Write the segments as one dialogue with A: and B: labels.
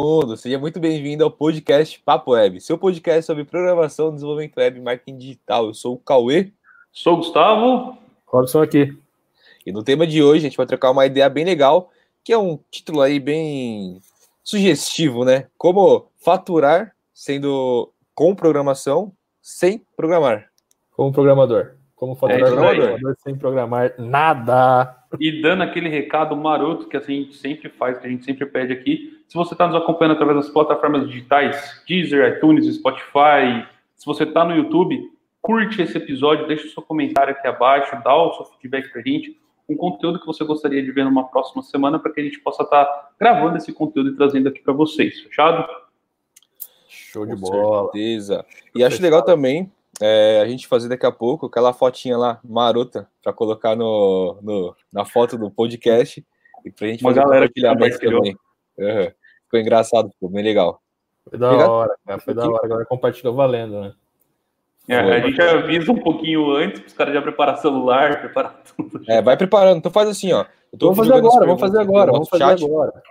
A: mundo, seja muito bem-vindo ao podcast Papo Web, seu podcast sobre programação, desenvolvimento web e marketing digital. Eu sou o Cauê.
B: Sou o Gustavo.
C: Robson aqui.
A: E no tema de hoje a gente vai trocar uma ideia bem legal, que é um título aí bem sugestivo, né? Como faturar sendo com programação sem programar.
C: Como programador. Como faturar é, programador sem programar nada.
B: E dando aquele recado maroto que a gente sempre faz, que a gente sempre pede aqui. Se você está nos acompanhando através das plataformas digitais, Deezer, iTunes, Spotify, se você está no YouTube, curte esse episódio, deixa o seu comentário aqui abaixo, dá o seu feedback para a gente, um conteúdo que você gostaria de ver numa próxima semana, para que a gente possa estar tá gravando esse conteúdo e trazendo aqui para vocês, fechado?
A: Show de Com bola. certeza. E acho legal também é, a gente fazer daqui a pouco aquela fotinha lá, marota, para colocar no, no, na foto do podcast e pra gente
B: Uma fazer galera compartilhamento
A: também. Uhum. Ficou engraçado, ficou bem legal.
C: Foi da Obrigado. hora, cara. Foi da hora. Agora compartilhou valendo, né?
B: É, a gente avisa um pouquinho antes para os caras já preparar celular, preparar tudo.
A: É, vai preparando. Então faz assim, ó.
C: vamos fazer agora, vamos fazer agora, vamos fazer chat. agora.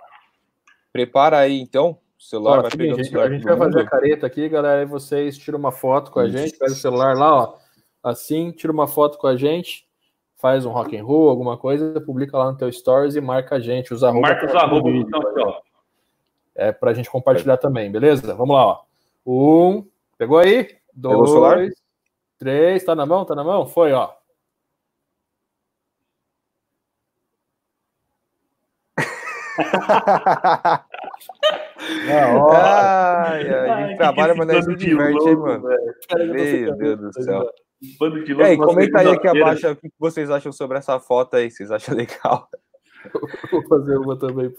A: Prepara aí, então. O celular
C: ó, vai seguinte, pegar A gente vai fazer a careta aqui, galera, e vocês tiram uma foto com a gente, pega o celular lá, ó. Assim, tira uma foto com a gente, faz um rock and roll, alguma coisa, publica lá no teu stories e marca a gente, usa arroba.
B: Marca os arroba, então, ó.
C: É pra gente compartilhar é. também, beleza? Vamos lá, ó. Um, pegou aí? Dois, três, tá na mão? Tá na mão? Foi, ó.
A: ai, ai, a gente trabalha, mas não se diverte, hein, mano? Meu Deus do céu. Bando de louco, comenta aí aqui abaixo o que vocês acham sobre essa foto aí, vocês acham legal?
C: Vou fazer uma também.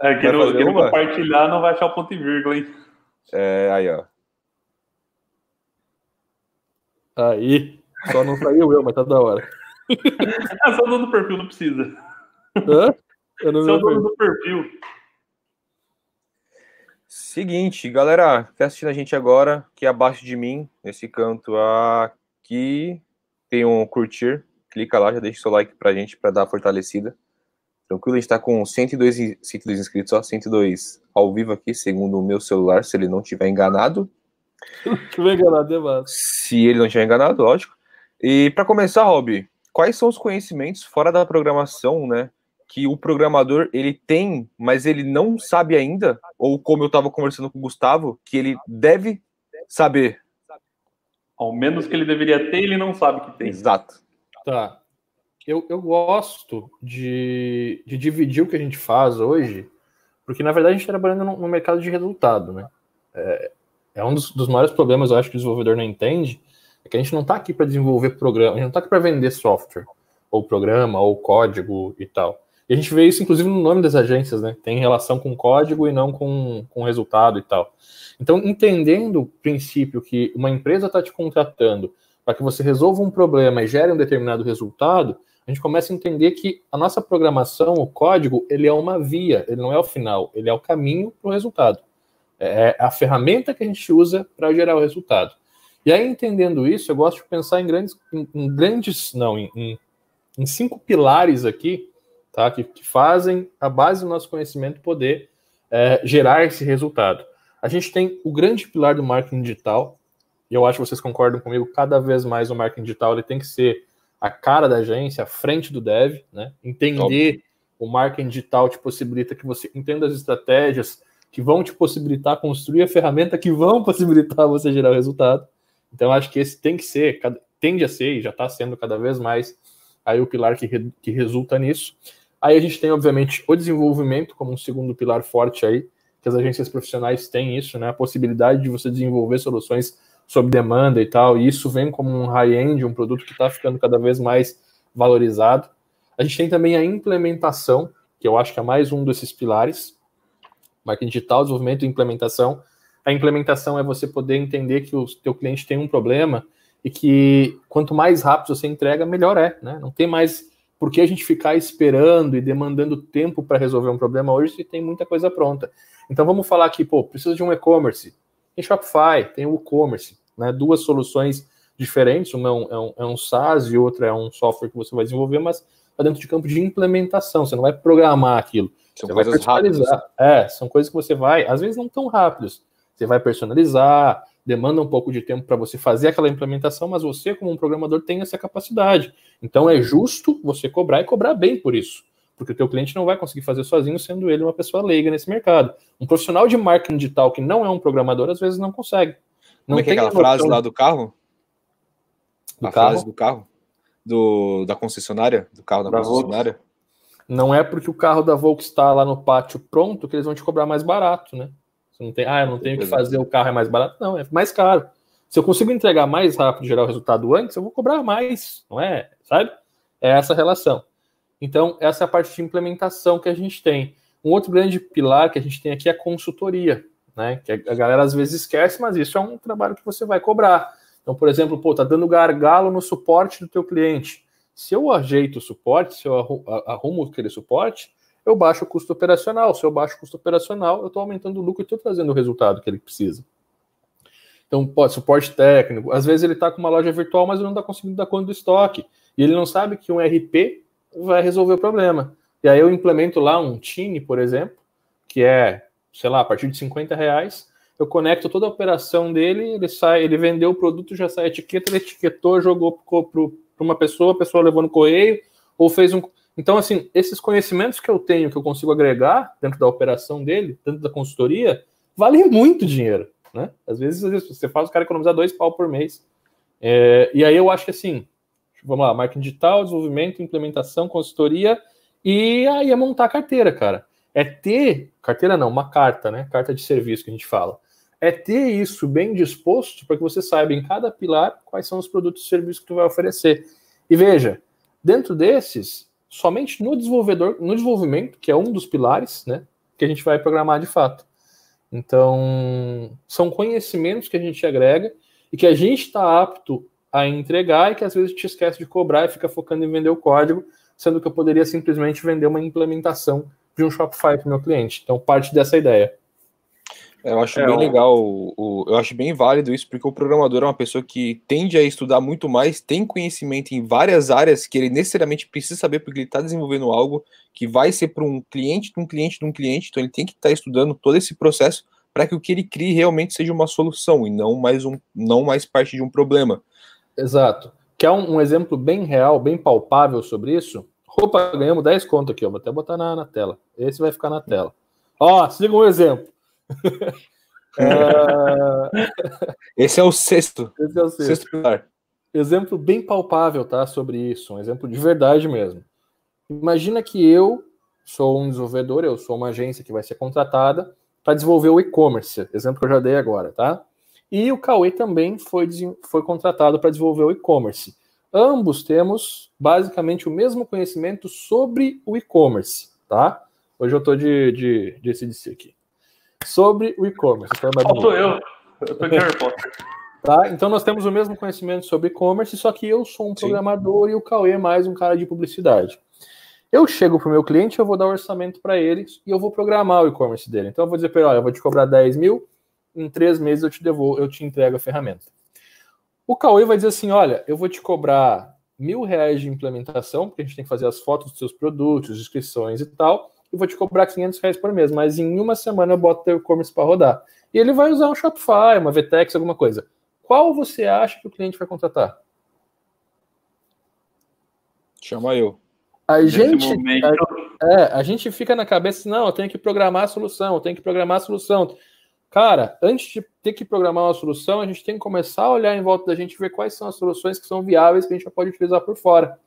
B: É, quem não, quem não compartilhar não vai achar o ponto e vírgula, hein?
A: É, aí, ó.
C: Aí. Só não saiu eu, mas tá da hora.
B: é só o dono do perfil, não precisa. Hã? Eu não Só o dono do perfil.
A: Seguinte, galera, que tá assistindo a gente agora, que abaixo de mim, nesse canto aqui, tem um curtir. Clica lá, já deixa o seu like pra gente, pra dar a fortalecida. Tranquilo, a gente tá com 102, 102 inscritos, ó, 102 ao vivo aqui, segundo o meu celular, se ele não tiver enganado.
C: tiver enganado, é massa.
A: Se ele não tiver enganado, lógico. E para começar, Rob, quais são os conhecimentos fora da programação, né, que o programador ele tem, mas ele não sabe ainda, ou como eu estava conversando com o Gustavo, que ele deve saber.
B: Ao menos que ele deveria ter, ele não sabe que tem.
A: Exato.
C: Tá. Eu, eu gosto de, de dividir o que a gente faz hoje, porque na verdade a gente está trabalhando no, no, mercado de resultado, né? É, é um dos, dos, maiores problemas, eu acho, que o desenvolvedor não entende, é que a gente não está aqui para desenvolver programa, a gente não está aqui para vender software, ou programa, ou código e tal. E a gente vê isso, inclusive, no nome das agências, né? Tem relação com código e não com, com resultado e tal. Então, entendendo o princípio que uma empresa está te contratando para que você resolva um problema e gere um determinado resultado, a gente começa a entender que a nossa programação, o código, ele é uma via, ele não é o final, ele é o caminho para o resultado. É, é a ferramenta que a gente usa para gerar o resultado. E aí, entendendo isso, eu gosto de pensar em grandes, em, em grandes não, em, em, em cinco pilares aqui tá? que, que fazem a base do nosso conhecimento poder é, gerar esse resultado. A gente tem o grande pilar do marketing digital, e eu acho que vocês concordam comigo, cada vez mais o marketing digital ele tem que ser a cara da agência, a frente do dev, né? Entender o marketing digital te possibilita que você entenda as estratégias que vão te possibilitar construir a ferramenta que vão possibilitar você gerar o resultado. Então, acho que esse tem que ser, tende a ser, e já está sendo cada vez mais aí o pilar que, re, que resulta nisso. Aí a gente tem, obviamente, o desenvolvimento como um segundo pilar forte aí, que as agências profissionais têm isso, né? A possibilidade de você desenvolver soluções sob demanda e tal, e isso vem como um high-end, um produto que está ficando cada vez mais valorizado. A gente tem também a implementação, que eu acho que é mais um desses pilares, marketing digital, desenvolvimento e implementação. A implementação é você poder entender que o teu cliente tem um problema e que quanto mais rápido você entrega, melhor é, né? Não tem mais por que a gente ficar esperando e demandando tempo para resolver um problema hoje se tem muita coisa pronta? Então vamos falar aqui, pô, precisa de um e-commerce. Tem Shopify, tem o e-commerce, né? Duas soluções diferentes, uma é um, é um, é um SaaS e outra é um software que você vai desenvolver, mas está dentro de campo de implementação, você não vai programar aquilo. São você coisas rápidas. É, são coisas que você vai, às vezes não tão rápidos. Você vai personalizar, demanda um pouco de tempo para você fazer aquela implementação, mas você, como um programador, tem essa capacidade. Então é justo você cobrar e cobrar bem por isso. Porque o teu cliente não vai conseguir fazer sozinho, sendo ele uma pessoa leiga nesse mercado. Um profissional de marketing digital que não é um programador, às vezes não consegue.
A: Não Como é que é aquela frase lá do carro? Do a carro? frase do carro? Do, da concessionária? Do carro da, da concessionária? Volks.
C: Não é porque o carro da Volkswagen está lá no pátio pronto que eles vão te cobrar mais barato, né? Você não tem, ah, eu não tenho que fazer, o carro é mais barato. Não, é mais caro. Se eu consigo entregar mais rápido e gerar o resultado antes, eu vou cobrar mais, não é? Sabe? É essa relação. Então, essa é a parte de implementação que a gente tem. Um outro grande pilar que a gente tem aqui é a consultoria, né? Que a galera às vezes esquece, mas isso é um trabalho que você vai cobrar. Então, por exemplo, pô, tá dando gargalo no suporte do teu cliente. Se eu ajeito o suporte, se eu arrumo aquele suporte, eu baixo o custo operacional. Se eu baixo o custo operacional, eu estou aumentando o lucro e estou trazendo o resultado que ele precisa. Então, suporte técnico. Às vezes ele está com uma loja virtual, mas ele não está conseguindo dar conta do estoque. E ele não sabe que um RP vai resolver o problema. E aí eu implemento lá um Tine, por exemplo, que é, sei lá, a partir de 50 reais. Eu conecto toda a operação dele, ele sai, ele vendeu o produto, já sai a etiqueta, ele etiquetou, jogou para uma pessoa, a pessoa levou no correio, ou fez um. Então, assim, esses conhecimentos que eu tenho, que eu consigo agregar dentro da operação dele, dentro da consultoria, valem muito dinheiro. Né? Às vezes, às vezes você faz o cara economizar dois pau por mês. É, e aí eu acho que assim, vamos lá, marketing digital, desenvolvimento, implementação, consultoria, e aí é montar a carteira, cara. É ter, carteira não, uma carta, né? Carta de serviço que a gente fala é ter isso bem disposto para que você saiba em cada pilar quais são os produtos e serviços que tu vai oferecer. E veja, dentro desses, somente no desenvolvedor, no desenvolvimento, que é um dos pilares, né, que a gente vai programar de fato. Então, são conhecimentos que a gente agrega e que a gente está apto a entregar e que às vezes a gente esquece de cobrar e fica focando em vender o código, sendo que eu poderia simplesmente vender uma implementação de um Shopify para o meu cliente. Então, parte dessa ideia.
A: Eu acho é, bem legal, o, o, eu acho bem válido isso, porque o programador é uma pessoa que tende a estudar muito mais, tem conhecimento em várias áreas que ele necessariamente precisa saber, porque ele está desenvolvendo algo que vai ser para um cliente de um cliente de um cliente, então ele tem que estar tá estudando todo esse processo para que o que ele crie realmente seja uma solução e não mais, um, não mais parte de um problema.
C: Exato. Quer um, um exemplo bem real, bem palpável sobre isso? Opa, ganhamos 10 conto aqui, ó. vou até botar na, na tela. Esse vai ficar na tela. Ó, siga um exemplo.
A: É, esse é o sexto. Esse é o sexto. sexto pilar.
C: Exemplo bem palpável, tá? Sobre isso, um exemplo de verdade mesmo. Imagina que eu sou um desenvolvedor, eu sou uma agência que vai ser contratada para desenvolver o e-commerce, exemplo que eu já dei agora, tá? E o Cauê também foi, foi contratado para desenvolver o e-commerce. Ambos temos basicamente o mesmo conhecimento sobre o e-commerce, tá? Hoje eu estou de, de, de CDC aqui sobre o e-commerce.
B: Faltou eu. Eu Harry Potter.
C: Tá? Então nós temos o mesmo conhecimento sobre e-commerce, só que eu sou um programador Sim. e o Cauê é mais um cara de publicidade. Eu chego para o meu cliente, eu vou dar orçamento para ele e eu vou programar o e-commerce dele. Então eu vou dizer para ele, olha, eu vou te cobrar 10 mil, em três meses eu te devolvo, eu te entrego a ferramenta. O Cauê vai dizer assim, olha, eu vou te cobrar mil reais de implementação, porque a gente tem que fazer as fotos dos seus produtos, inscrições e tal, e vou te cobrar 500 reais por mês, mas em uma semana eu boto teu e-commerce para rodar. E ele vai usar um Shopify, uma VTEX, alguma coisa. Qual você acha que o cliente vai contratar?
A: Chama eu.
C: A gente, a, é, a gente fica na cabeça, não, eu tenho que programar a solução, eu tenho que programar a solução. Cara, antes de ter que programar uma solução, a gente tem que começar a olhar em volta da gente e ver quais são as soluções que são viáveis que a gente já pode utilizar por fora.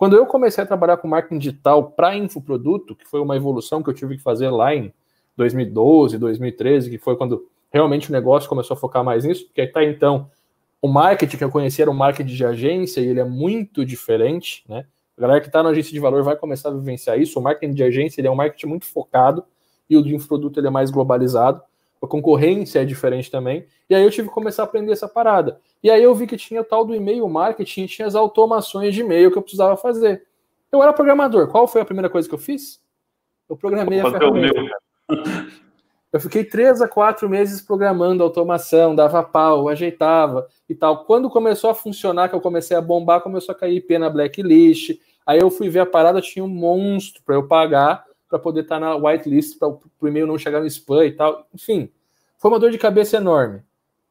C: Quando eu comecei a trabalhar com marketing digital para infoproduto, que foi uma evolução que eu tive que fazer lá em 2012, 2013, que foi quando realmente o negócio começou a focar mais nisso, porque até então o marketing que eu conhecia era um marketing de agência e ele é muito diferente, né? A galera que está na agência de valor vai começar a vivenciar isso. O marketing de agência ele é um marketing muito focado e o de infoproduto ele é mais globalizado a concorrência é diferente também. E aí eu tive que começar a aprender essa parada. E aí eu vi que tinha o tal do e-mail marketing, tinha as automações de e-mail que eu precisava fazer. Eu era programador. Qual foi a primeira coisa que eu fiz? Eu programei a ferramenta. Eu fiquei três a quatro meses programando automação, dava pau, ajeitava e tal. Quando começou a funcionar, que eu comecei a bombar, começou a cair IP na blacklist. Aí eu fui ver a parada, tinha um monstro para eu pagar para poder estar tá na whitelist, para o e-mail não chegar no spam e tal. Enfim, foi uma dor de cabeça enorme.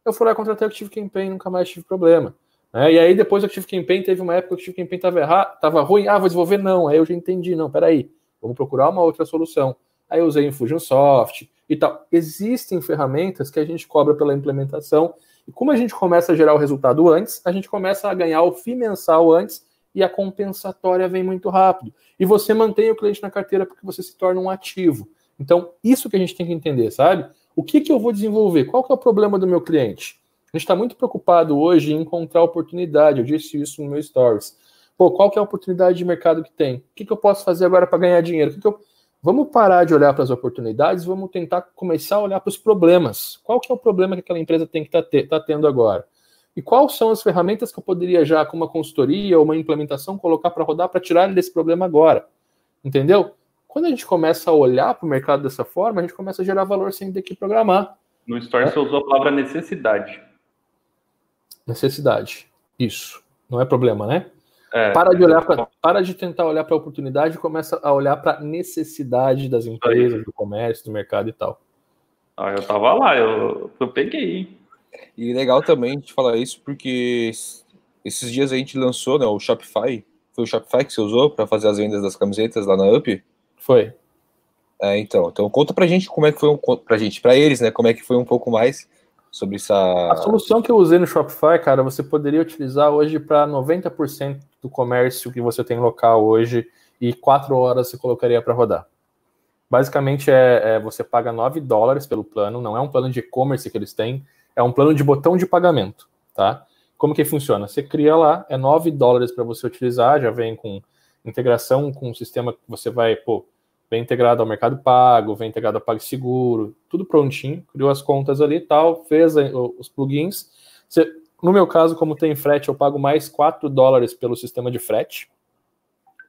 C: Eu fui lá contratei o Active Campaign, nunca mais tive problema. Né? E aí depois o Active Campaign teve uma época que o Active Campaign estava errado, estava ruim, ah, vou desenvolver não. Aí eu já entendi, não, peraí, vamos procurar uma outra solução. Aí eu usei Infusionsoft e tal. Existem ferramentas que a gente cobra pela implementação e como a gente começa a gerar o resultado antes, a gente começa a ganhar o FII mensal antes e a compensatória vem muito rápido. E você mantém o cliente na carteira porque você se torna um ativo. Então, isso que a gente tem que entender, sabe? O que, que eu vou desenvolver? Qual que é o problema do meu cliente? A gente está muito preocupado hoje em encontrar oportunidade. Eu disse isso no meu stories. Pô, qual que é a oportunidade de mercado que tem? O que, que eu posso fazer agora para ganhar dinheiro? O que, que eu... Vamos parar de olhar para as oportunidades, vamos tentar começar a olhar para os problemas. Qual que é o problema que aquela empresa tem que estar tá, tá tendo agora? E quais são as ferramentas que eu poderia já, com uma consultoria ou uma implementação, colocar para rodar para tirar ele desse problema agora? Entendeu? Quando a gente começa a olhar para o mercado dessa forma, a gente começa a gerar valor sem ter que programar.
B: No Store é. você usou a palavra necessidade.
C: Necessidade. Isso. Não é problema, né? É, para de olhar pra, para de tentar olhar para a oportunidade e começa a olhar para a necessidade das empresas, do comércio, do mercado e tal.
B: Ah, eu tava lá, eu, eu peguei.
A: E legal também a gente falar isso porque esses dias a gente lançou né, o Shopify. Foi o Shopify que você usou para fazer as vendas das camisetas lá na UP?
C: Foi.
A: É, então, então conta pra gente como é que foi um, pra gente, pra eles, né, como é que foi um pouco mais sobre essa
C: A solução que eu usei no Shopify, cara, você poderia utilizar hoje para 90% do comércio que você tem local hoje e 4 horas você colocaria para rodar. Basicamente é, é, você paga 9 dólares pelo plano, não é um plano de e-commerce que eles têm, é um plano de botão de pagamento, tá? Como que funciona? Você cria lá, é 9 dólares para você utilizar, já vem com integração com o sistema que você vai, pô, vem integrado ao Mercado Pago, vem integrado ao PagSeguro, tudo prontinho, criou as contas ali e tal, fez os plugins. Você, no meu caso, como tem frete, eu pago mais 4 dólares pelo sistema de frete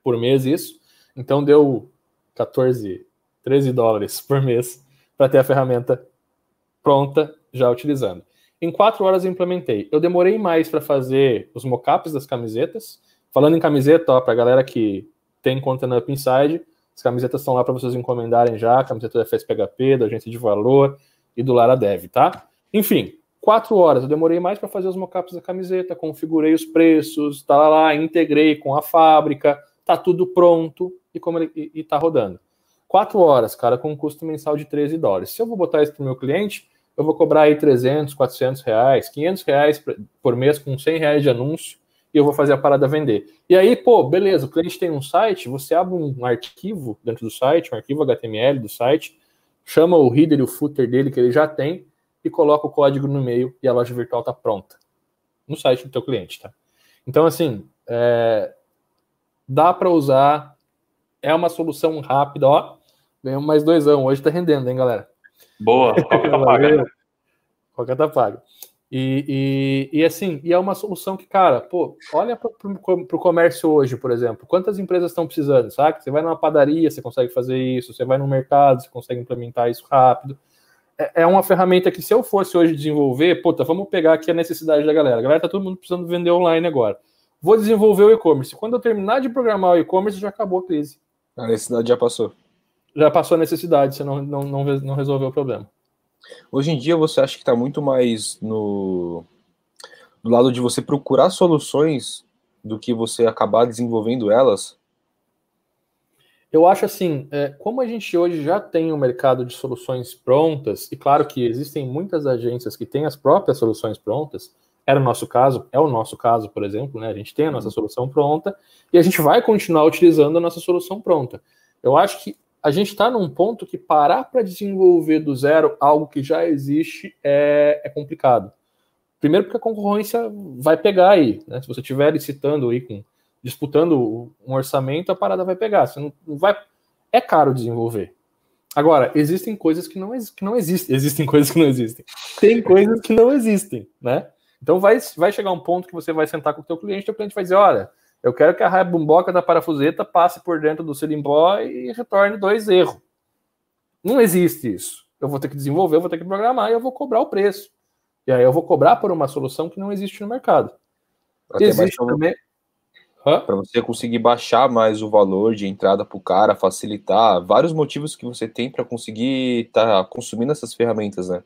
C: por mês isso. Então deu 14, 13 dólares por mês para ter a ferramenta pronta já utilizando. Em quatro horas eu implementei. Eu demorei mais para fazer os mockups das camisetas. Falando em camiseta, para a galera que tem conta na Up Inside, as camisetas estão lá para vocês encomendarem já. Camiseta da FSPHP, da Agência de Valor e do Lara Dev, tá? Enfim, quatro horas. Eu demorei mais para fazer os mockups da camiseta, configurei os preços, tá lá, integrei com a fábrica, tá tudo pronto e como ele, e, e tá rodando. Quatro horas, cara, com um custo mensal de 13 dólares. Se eu vou botar isso para o meu cliente, eu vou cobrar aí 300, 400 reais, 500 reais por mês com 100 reais de anúncio e eu vou fazer a parada vender. E aí, pô, beleza, o cliente tem um site, você abre um arquivo dentro do site, um arquivo HTML do site, chama o header e o footer dele que ele já tem e coloca o código no meio e a loja virtual está pronta no site do teu cliente, tá? Então, assim, é, dá para usar, é uma solução rápida, ó, ganhamos mais dois anos, hoje está rendendo, hein, galera?
B: Boa, qualquer tá paga.
C: Qualquer tá paga. E, e, e, assim, e é uma solução que, cara, pô, olha para o comércio hoje, por exemplo. Quantas empresas estão precisando, sabe? Você vai numa padaria, você consegue fazer isso. Você vai no mercado, você consegue implementar isso rápido. É, é uma ferramenta que, se eu fosse hoje desenvolver, puta, vamos pegar aqui a necessidade da galera. A galera tá todo mundo precisando vender online agora. Vou desenvolver o e-commerce. Quando eu terminar de programar o e-commerce, já acabou a crise.
A: A necessidade já passou
C: já passou a necessidade, você não, não, não, não resolveu o problema.
A: Hoje em dia você acha que está muito mais no do lado de você procurar soluções do que você acabar desenvolvendo elas?
C: Eu acho assim, é, como a gente hoje já tem um mercado de soluções prontas, e claro que existem muitas agências que têm as próprias soluções prontas, era o nosso caso, é o nosso caso, por exemplo, né? A gente tem a nossa uhum. solução pronta e a gente vai continuar utilizando a nossa solução pronta. Eu acho que a gente está num ponto que parar para desenvolver do zero algo que já existe é, é, complicado. Primeiro porque a concorrência vai pegar aí, né? Se você estiver licitando aí, com, disputando um orçamento, a parada vai pegar. Você não, não vai. É caro desenvolver. Agora, existem coisas que não, que não existem. Existem coisas que não existem. Tem coisas que não existem, né? Então vai, vai chegar um ponto que você vai sentar com o teu cliente, o cliente vai dizer, olha, eu quero que a raia bumboca da parafuseta passe por dentro do silimbó e retorne dois erros. Não existe isso. Eu vou ter que desenvolver, eu vou ter que programar e eu vou cobrar o preço. E aí eu vou cobrar por uma solução que não existe no mercado.
A: Até existe também. Para você conseguir baixar mais o valor de entrada para o cara, facilitar vários motivos que você tem para conseguir estar tá consumindo essas ferramentas, né?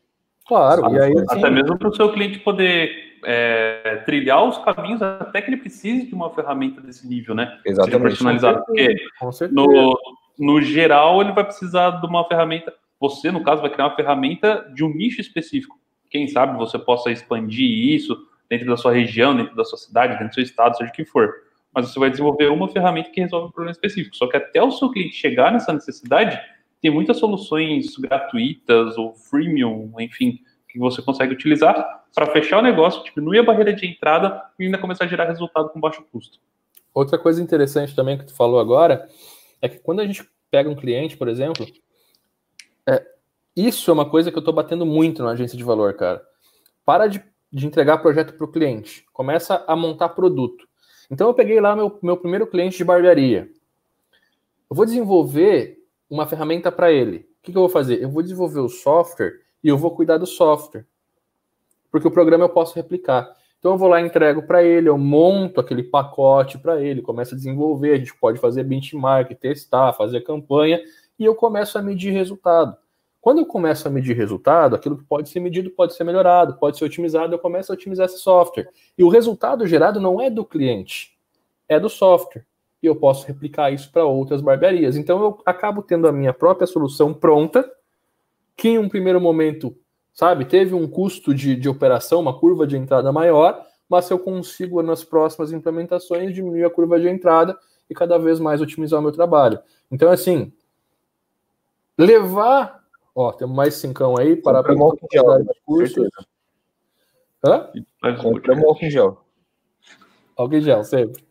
B: Claro, e aí, até mesmo para o seu cliente poder é, trilhar os caminhos até que ele precise de uma ferramenta desse nível, né?
A: Exatamente.
B: personalizado. Porque no, no geral ele vai precisar de uma ferramenta. Você, no caso, vai criar uma ferramenta de um nicho específico. Quem sabe você possa expandir isso dentro da sua região, dentro da sua cidade, dentro do seu estado, seja o que for. Mas você vai desenvolver uma ferramenta que resolve um problema específico. Só que até o seu cliente chegar nessa necessidade, tem muitas soluções gratuitas ou freemium, enfim, que você consegue utilizar para fechar o negócio, diminuir a barreira de entrada e ainda começar a gerar resultado com baixo custo.
C: Outra coisa interessante também que tu falou agora é que quando a gente pega um cliente, por exemplo, é, isso é uma coisa que eu estou batendo muito na agência de valor, cara. Para de, de entregar projeto para o cliente, começa a montar produto. Então eu peguei lá meu, meu primeiro cliente de barbearia. Eu vou desenvolver uma ferramenta para ele. O que, que eu vou fazer? Eu vou desenvolver o software e eu vou cuidar do software. Porque o programa eu posso replicar. Então eu vou lá, entrego para ele, eu monto aquele pacote para ele, começo a desenvolver, a gente pode fazer benchmark, testar, fazer campanha, e eu começo a medir resultado. Quando eu começo a medir resultado, aquilo que pode ser medido pode ser melhorado, pode ser otimizado, eu começo a otimizar esse software. E o resultado gerado não é do cliente, é do software e eu posso replicar isso para outras barbearias. Então eu acabo tendo a minha própria solução pronta, que em um primeiro momento, sabe, teve um custo de, de operação, uma curva de entrada maior, mas eu consigo nas próximas implementações diminuir a curva de entrada e cada vez mais otimizar o meu trabalho. Então, assim, levar. Ó, temos mais cincão aí para
A: a
C: de cursos.
A: Hã? Compramos álcool gel.
C: Álcool gel, sempre.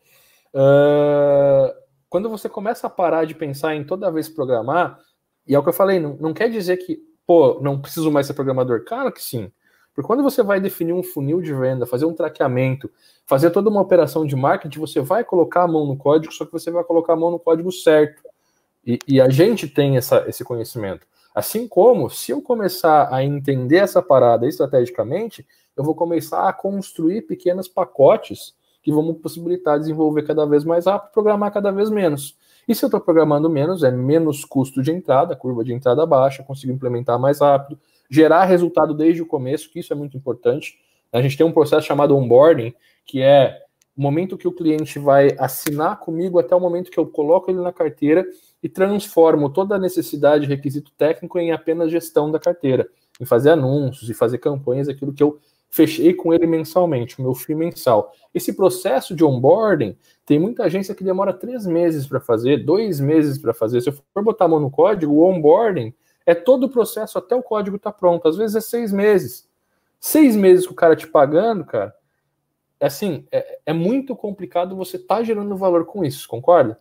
C: Uh, quando você começa a parar de pensar em toda vez programar, e é o que eu falei, não, não quer dizer que, pô, não preciso mais ser programador. Claro que sim. Porque quando você vai definir um funil de venda, fazer um traqueamento, fazer toda uma operação de marketing, você vai colocar a mão no código, só que você vai colocar a mão no código certo. E, e a gente tem essa, esse conhecimento. Assim como, se eu começar a entender essa parada estrategicamente, eu vou começar a construir pequenos pacotes que vão me possibilitar desenvolver cada vez mais rápido, programar cada vez menos. E se eu estou programando menos, é menos custo de entrada, curva de entrada baixa, consigo implementar mais rápido, gerar resultado desde o começo, que isso é muito importante. A gente tem um processo chamado onboarding, que é o momento que o cliente vai assinar comigo até o momento que eu coloco ele na carteira e transformo toda a necessidade, requisito técnico em apenas gestão da carteira, em fazer anúncios e fazer campanhas, aquilo que eu fechei com ele mensalmente, o meu FII mensal. Esse processo de onboarding, tem muita agência que demora três meses para fazer, dois meses para fazer. Se eu for botar a mão no código, o onboarding é todo o processo até o código estar tá pronto. Às vezes é seis meses. Seis meses com o cara te pagando, cara, é assim, é, é muito complicado você estar tá gerando valor com isso, concorda?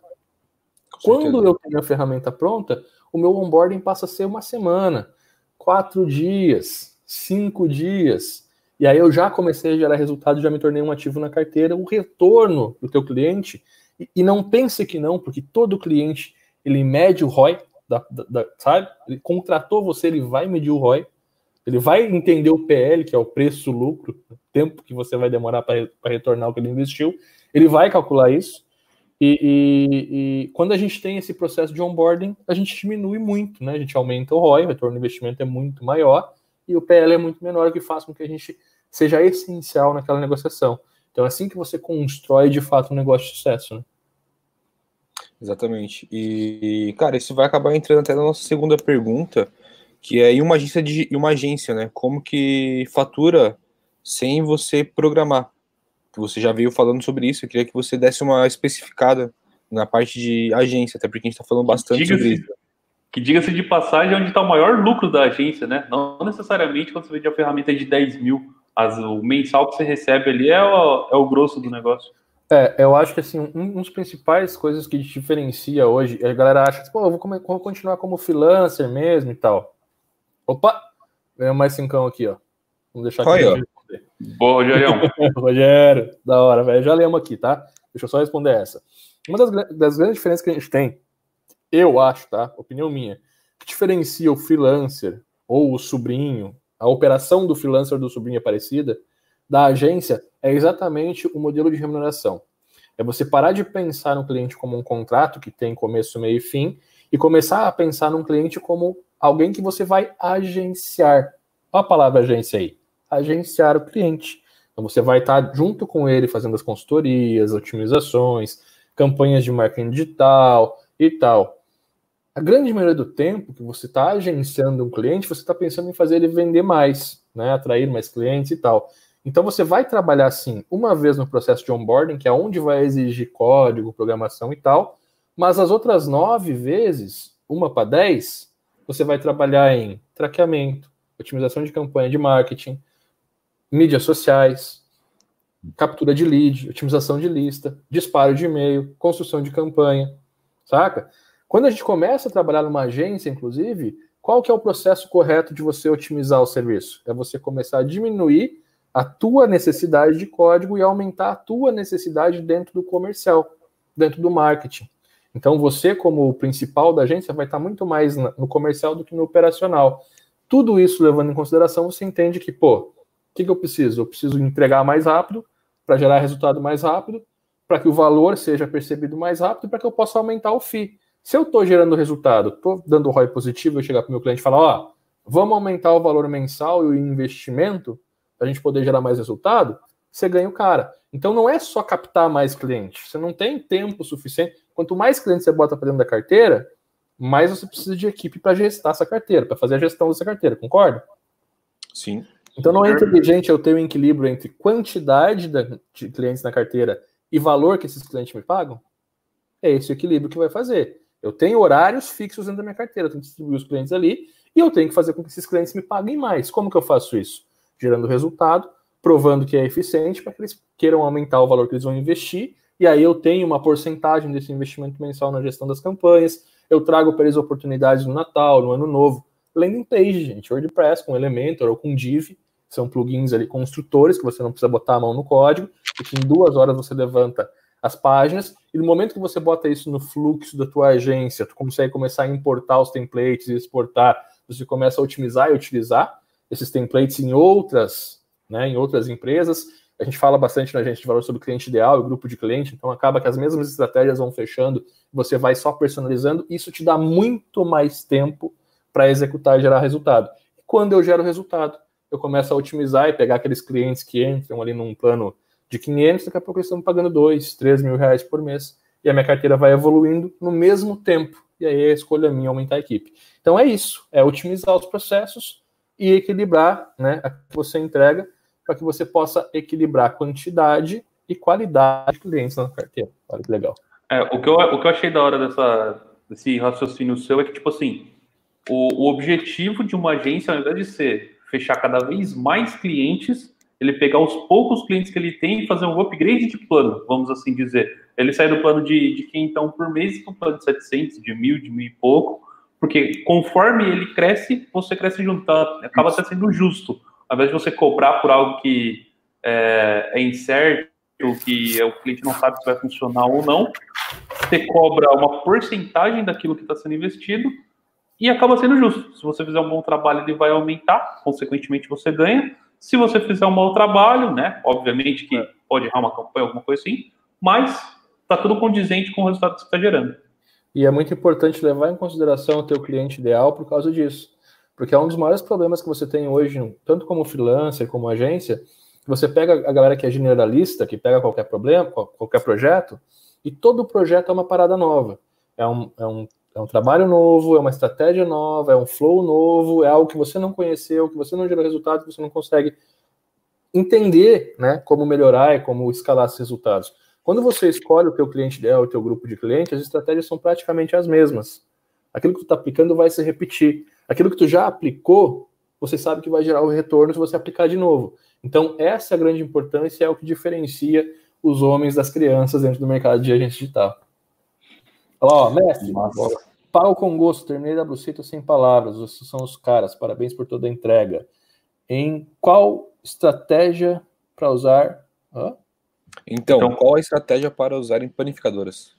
C: Com Quando eu tenho a ferramenta pronta, o meu onboarding passa a ser uma semana, quatro dias, cinco dias. E aí eu já comecei a gerar resultado, já me tornei um ativo na carteira, o retorno do teu cliente, e, e não pense que não, porque todo cliente, ele mede o ROI, da, da, da, sabe? Ele contratou você, ele vai medir o ROI, ele vai entender o PL, que é o preço-lucro, o tempo que você vai demorar para retornar o que ele investiu, ele vai calcular isso, e, e, e, quando a gente tem esse processo de onboarding, a gente diminui muito, né? A gente aumenta o ROI, o retorno do investimento é muito maior, e o PL é muito menor, o que faz com que a gente seja essencial naquela negociação. Então, é assim que você constrói de fato um negócio de sucesso. Né?
A: Exatamente. E, cara, isso vai acabar entrando até na nossa segunda pergunta, que é uma agência, de, uma agência, né? Como que fatura sem você programar? Você já veio falando sobre isso, eu queria que você desse uma especificada na parte de agência, até porque a gente está falando bastante sobre isso.
B: Que diga-se de passagem, é onde está o maior lucro da agência, né? Não necessariamente quando você vende a ferramenta de 10 mil as, o mensal que você recebe ali é o, é o grosso do negócio.
C: É, eu acho que assim, um, dos principais coisas que diferencia hoje, a galera acha, pô, eu vou, vou continuar como freelancer mesmo e tal. Opa! Ganhou mais cincão aqui, ó. Vamos deixar aqui.
B: Oi, Boa, Rogério.
C: Rogério, da hora, velho. Já lemos aqui, tá? Deixa eu só responder essa. Uma das, das grandes diferenças que a gente tem, eu acho, tá? Opinião minha, que diferencia o freelancer ou o sobrinho a operação do freelancer do sobrinho Aparecida, da agência, é exatamente o modelo de remuneração. É você parar de pensar no cliente como um contrato que tem começo, meio e fim e começar a pensar num cliente como alguém que você vai agenciar. Olha a palavra agência aí. Agenciar o cliente. Então você vai estar junto com ele fazendo as consultorias, otimizações, campanhas de marketing digital e tal. A grande maioria do tempo que você está agenciando um cliente, você está pensando em fazer ele vender mais, né? atrair mais clientes e tal. Então você vai trabalhar assim uma vez no processo de onboarding, que é onde vai exigir código, programação e tal, mas as outras nove vezes, uma para dez, você vai trabalhar em traqueamento, otimização de campanha de marketing, mídias sociais, captura de lead, otimização de lista, disparo de e-mail, construção de campanha, saca? Quando a gente começa a trabalhar numa agência, inclusive, qual que é o processo correto de você otimizar o serviço? É você começar a diminuir a tua necessidade de código e aumentar a tua necessidade dentro do comercial, dentro do marketing. Então você, como principal da agência, vai estar muito mais no comercial do que no operacional. Tudo isso levando em consideração, você entende que, pô, o que, que eu preciso? Eu preciso entregar mais rápido para gerar resultado mais rápido, para que o valor seja percebido mais rápido, para que eu possa aumentar o FII. Se eu estou gerando resultado, estou dando ROI positivo, eu chegar para o meu cliente e falar, ó, vamos aumentar o valor mensal e o investimento, para a gente poder gerar mais resultado, você ganha o cara. Então não é só captar mais clientes. Você não tem tempo suficiente. Quanto mais clientes você bota para dentro da carteira, mais você precisa de equipe para gestar essa carteira, para fazer a gestão dessa carteira, concorda?
A: Sim.
C: Então não é inteligente eu ter um equilíbrio entre quantidade de clientes na carteira e valor que esses clientes me pagam? É esse o equilíbrio que vai fazer. Eu tenho horários fixos dentro da minha carteira, eu tenho que distribuir os clientes ali e eu tenho que fazer com que esses clientes me paguem mais. Como que eu faço isso? gerando resultado, provando que é eficiente para que eles queiram aumentar o valor que eles vão investir. E aí eu tenho uma porcentagem desse investimento mensal na gestão das campanhas. Eu trago para eles oportunidades no Natal, no Ano Novo. Landing page, gente, WordPress com Elementor ou com Div, são plugins ali construtores que você não precisa botar a mão no código, e que em duas horas você levanta as páginas, e no momento que você bota isso no fluxo da tua agência, tu consegue começar a importar os templates e exportar, você começa a otimizar e utilizar, esses templates em outras, né, em outras empresas. A gente fala bastante na agência de valor sobre cliente ideal e grupo de cliente, então acaba que as mesmas estratégias vão fechando, você vai só personalizando, isso te dá muito mais tempo para executar e gerar resultado. E quando eu gero resultado, eu começo a otimizar e pegar aqueles clientes que entram ali num plano de 500, daqui a pouco eles estão pagando 2, 3 mil reais por mês, e a minha carteira vai evoluindo no mesmo tempo, e aí a escolha minha é aumentar a equipe. Então é isso, é otimizar os processos, e equilibrar né, a que você entrega para que você possa equilibrar quantidade e qualidade de clientes na carteira. Olha que legal.
B: É, o, que eu, o que eu achei da hora dessa, desse raciocínio seu é que, tipo assim, o, o objetivo de uma agência, ao invés de ser fechar cada vez mais clientes, ele pegar os poucos clientes que ele tem e fazer um upgrade de plano, vamos assim dizer. Ele sai do plano de, de então por mês para um plano de 700, de mil, de mil e pouco, porque conforme ele cresce, você cresce junto. Então, acaba sendo justo. Ao invés de você cobrar por algo que é, é incerto, que o cliente não sabe se vai funcionar ou não, você cobra uma porcentagem daquilo que está sendo investido e acaba sendo justo. Se você fizer um bom trabalho, ele vai aumentar, consequentemente você ganha. Se você fizer um mau trabalho, né, obviamente que pode errar uma campanha, alguma coisa assim, mas está tudo condizente com o resultado que você está gerando.
C: E é muito importante levar em consideração o teu cliente ideal por causa disso. Porque é um dos maiores problemas que você tem hoje, tanto como freelancer, como agência, você pega a galera que é generalista, que pega qualquer problema, qualquer projeto, e todo projeto é uma parada nova. É um, é um, é um trabalho novo, é uma estratégia nova, é um flow novo, é algo que você não conheceu, que você não gerou resultado, que você não consegue entender né, como melhorar e como escalar esses resultados. Quando você escolhe o teu cliente ideal, o teu grupo de clientes, as estratégias são praticamente as mesmas. Aquilo que tu está aplicando vai se repetir. Aquilo que tu já aplicou, você sabe que vai gerar o retorno se você aplicar de novo. Então, essa é grande importância, é o que diferencia os homens das crianças dentro do mercado de agente digital. Ó, mestre, pau com gosto, terminei da Brucito sem palavras, esses são os caras, parabéns por toda a entrega. Em qual estratégia para usar... Hã?
A: Então, então, qual a estratégia para usar em panificadoras?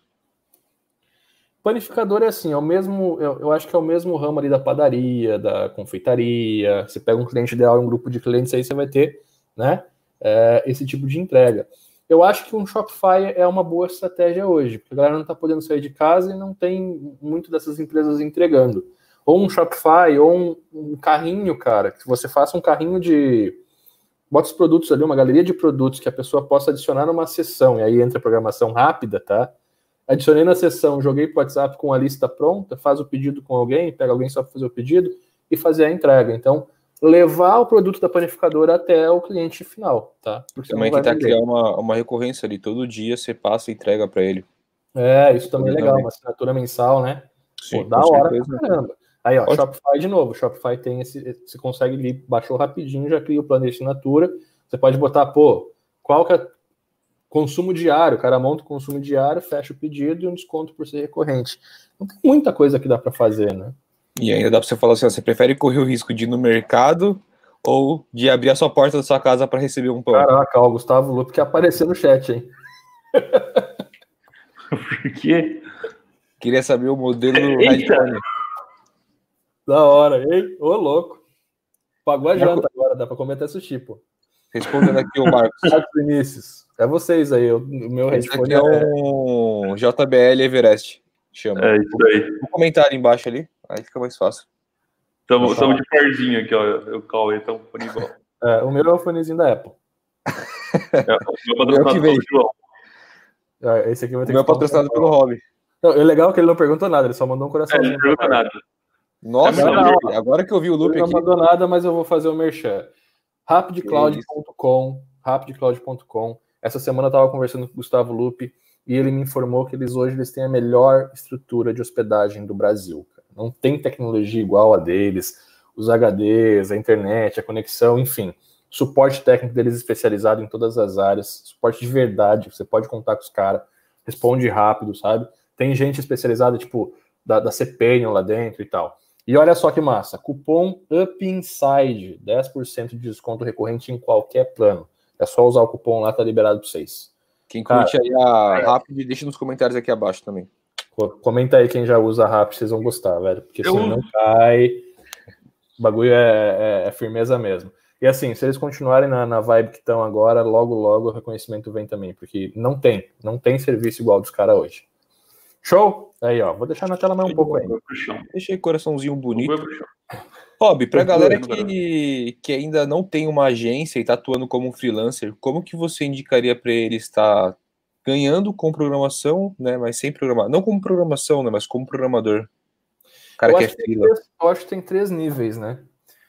C: Panificador é assim, é o mesmo, eu, eu, acho que é o mesmo ramo ali da padaria, da confeitaria. Você pega um cliente ideal, um grupo de clientes, aí você vai ter, né, é, esse tipo de entrega. Eu acho que um Shopify é uma boa estratégia hoje, porque a galera não está podendo sair de casa e não tem muito dessas empresas entregando. Ou um Shopify, ou um, um carrinho, cara, que você faça um carrinho de. Bota os produtos ali, uma galeria de produtos que a pessoa possa adicionar numa sessão, e aí entra a programação rápida, tá? Adicionei na sessão, joguei para o WhatsApp com a lista pronta, faz o pedido com alguém, pega alguém só para fazer o pedido e fazer a entrega. Então, levar o produto da panificadora até o cliente final, tá?
A: Porque também tentar criar uma, uma recorrência ali, todo dia você passa e entrega para ele.
C: É, isso também é legal, uma assinatura mensal, né? Sim, Pô, da hora caramba. Aí, ó. Shopify de novo. Shopify tem esse. Você consegue ali, baixou rapidinho, já cria o plano de assinatura. Você pode botar, pô, qual que é consumo diário, o cara monta o consumo diário, fecha o pedido e um desconto por ser recorrente. Não tem muita coisa que dá para fazer, né?
A: E ainda dá para você falar assim, ó, você prefere correr o risco de ir no mercado ou de abrir a sua porta da sua casa para receber um pão?
C: Caraca, o Gustavo Lupe que apareceu no chat, hein?
B: Por quê?
A: Queria saber o modelo iPhone.
C: Da hora, hein? Ô, louco. Pagou a janta agora, dá para comer até sushi, pô.
A: Respondendo aqui o Marcos.
C: Marcos Vinícius. É vocês aí, o meu
A: Esse aqui é um JBL Everest, chama.
B: É isso aí.
A: O comentário embaixo ali, aí fica mais fácil.
B: Estamos de parzinho aqui, ó. O Cauê tá um fone igual.
C: É, o meu é o fonezinho da Apple.
A: É, o meu que veio.
C: É, esse aqui vai ter
A: o meu é patrocinado pelo Hobby.
C: Não, é legal que ele não perguntou nada, ele só mandou um coração. É, ele não
B: perguntou nada.
A: Nossa, é agora que eu vi o loop
C: ele
A: aqui.
C: Não mandou nada, mas eu vou fazer o merchan. rapidcloud.com, rapidcloud.com essa semana eu estava conversando com o Gustavo Lupe e ele me informou que eles hoje eles têm a melhor estrutura de hospedagem do Brasil. Não tem tecnologia igual a deles, os HDs, a internet, a conexão, enfim. Suporte técnico deles especializado em todas as áreas, suporte de verdade, você pode contar com os caras, responde rápido, sabe? Tem gente especializada, tipo, da, da CPN lá dentro e tal. E olha só que massa, cupom UPINSIDE, 10% de desconto recorrente em qualquer plano. É só usar o cupom lá, tá liberado para vocês.
A: Quem curte aí a é. Rapid, deixa nos comentários aqui abaixo também.
C: Comenta aí quem já usa a Rapid, vocês vão gostar, velho. Porque se não cai, o bagulho é, é, é, firmeza mesmo. E assim, se eles continuarem na, na vibe que estão agora, logo, logo o reconhecimento vem também, porque não tem, não tem serviço igual dos caras hoje. Show? Aí, ó, vou deixar na tela mais um pouco aí.
A: Deixei coraçãozinho bonito. Rob, para a galera que, que ainda não tem uma agência e está atuando como um freelancer, como que você indicaria para ele estar ganhando com programação, né, mas sem programar? Não como programação, né, mas como programador.
C: Cara eu que é freela. Três, eu acho que tem três níveis, né?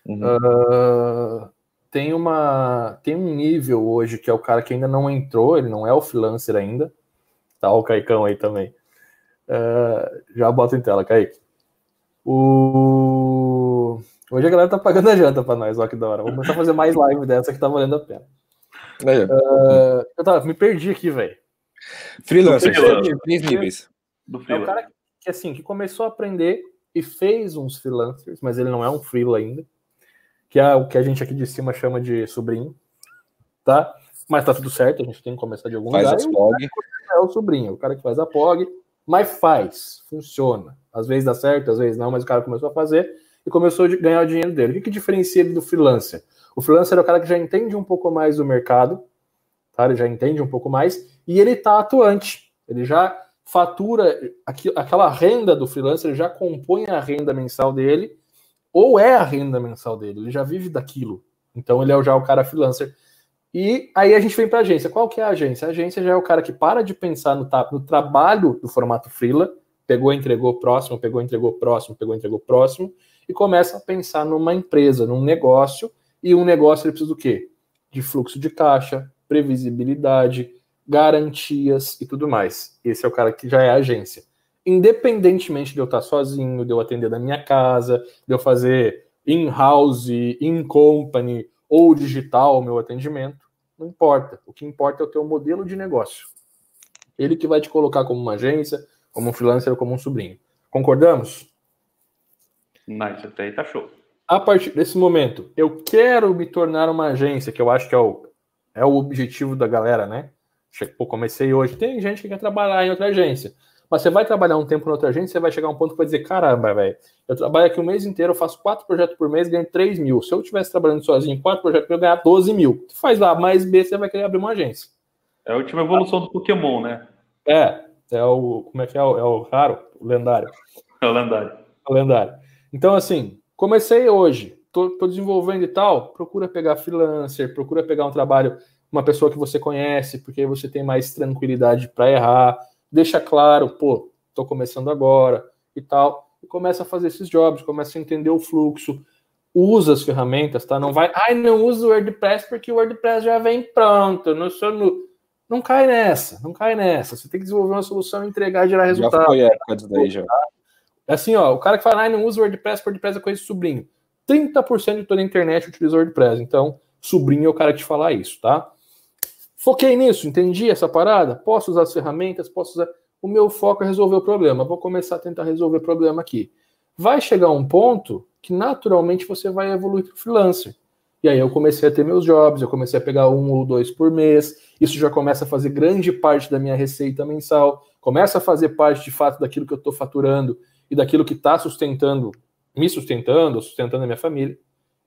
C: Uhum. Uh, tem, uma, tem um nível hoje que é o cara que ainda não entrou, ele não é o freelancer ainda. Tá o Caicão aí também. Uh, já bota em tela, Kaique. O Hoje a galera tá pagando a janta pra nós, ó que da hora. Vamos começar a fazer mais live dessa que tá valendo a pena. Uh, eu tava, me perdi aqui, velho.
A: Freelancer, três níveis.
C: Do é o cara que, assim, que começou a aprender e fez uns freelancers, mas ele não é um freela ainda, que é o que a gente aqui de cima chama de sobrinho, tá? Mas tá tudo certo, a gente tem que começar de algum
A: faz lugar. Faz as POG.
C: É o sobrinho, o cara que faz a POG, mas faz, funciona. Às vezes dá certo, às vezes não, mas o cara começou a fazer e começou a ganhar o dinheiro dele. O que, que diferencia ele do freelancer? O freelancer é o cara que já entende um pouco mais do mercado, tá? ele já entende um pouco mais, e ele está atuante. Ele já fatura aquela renda do freelancer, ele já compõe a renda mensal dele, ou é a renda mensal dele, ele já vive daquilo. Então ele é já o cara freelancer. E aí a gente vem para a agência. Qual que é a agência? A agência já é o cara que para de pensar no, no trabalho do formato freela, pegou, entregou próximo, pegou, entregou próximo, pegou, entregou próximo, e começa a pensar numa empresa, num negócio, e um negócio ele precisa do quê? De fluxo de caixa, previsibilidade, garantias e tudo mais. Esse é o cara que já é agência. Independentemente de eu estar sozinho, de eu atender da minha casa, de eu fazer in-house, in-company ou digital o meu atendimento, não importa. O que importa é o teu modelo de negócio. Ele que vai te colocar como uma agência, como um freelancer ou como um sobrinho. Concordamos?
B: Nice, até aí tá show.
C: A partir desse momento, eu quero me tornar uma agência, que eu acho que é o, é o objetivo da galera, né? Pô, comecei hoje. Tem gente que quer trabalhar em outra agência. Mas você vai trabalhar um tempo em outra agência, você vai chegar a um ponto que vai dizer: caramba, velho, eu trabalho aqui o um mês inteiro, eu faço quatro projetos por mês, ganho 3 mil. Se eu estivesse trabalhando sozinho em quatro projetos, eu ia ganhar 12 mil. Tu faz A mais B, você vai querer abrir uma agência.
B: É a última evolução do Pokémon, né?
C: É, é o. Como é que é? É o raro, o lendário.
B: É o lendário.
C: É o lendário. Então, assim, comecei hoje, tô desenvolvendo e tal, procura pegar freelancer, procura pegar um trabalho, uma pessoa que você conhece, porque aí você tem mais tranquilidade para errar. Deixa claro, pô, tô começando agora e tal. E começa a fazer esses jobs, começa a entender o fluxo, usa as ferramentas, tá? Não vai, ai, não usa o WordPress porque o WordPress já vem pronto, não sou no não cai nessa, não cai nessa. Você tem que desenvolver uma solução, entregar, gerar resultado. Já foi época disso daí, já. É assim, ó, o cara que fala, ah, não usa WordPress, WordPress é coisa de sobrinho. 30% de toda a internet utiliza WordPress. Então, sobrinho é o cara que te falar isso, tá? Foquei nisso, entendi essa parada? Posso usar as ferramentas, posso usar. O meu foco é resolver o problema. Vou começar a tentar resolver o problema aqui. Vai chegar um ponto que naturalmente você vai evoluir para o freelancer. E aí eu comecei a ter meus jobs, eu comecei a pegar um ou dois por mês. Isso já começa a fazer grande parte da minha receita mensal, começa a fazer parte de fato daquilo que eu estou faturando e daquilo que está sustentando, me sustentando, sustentando a minha família.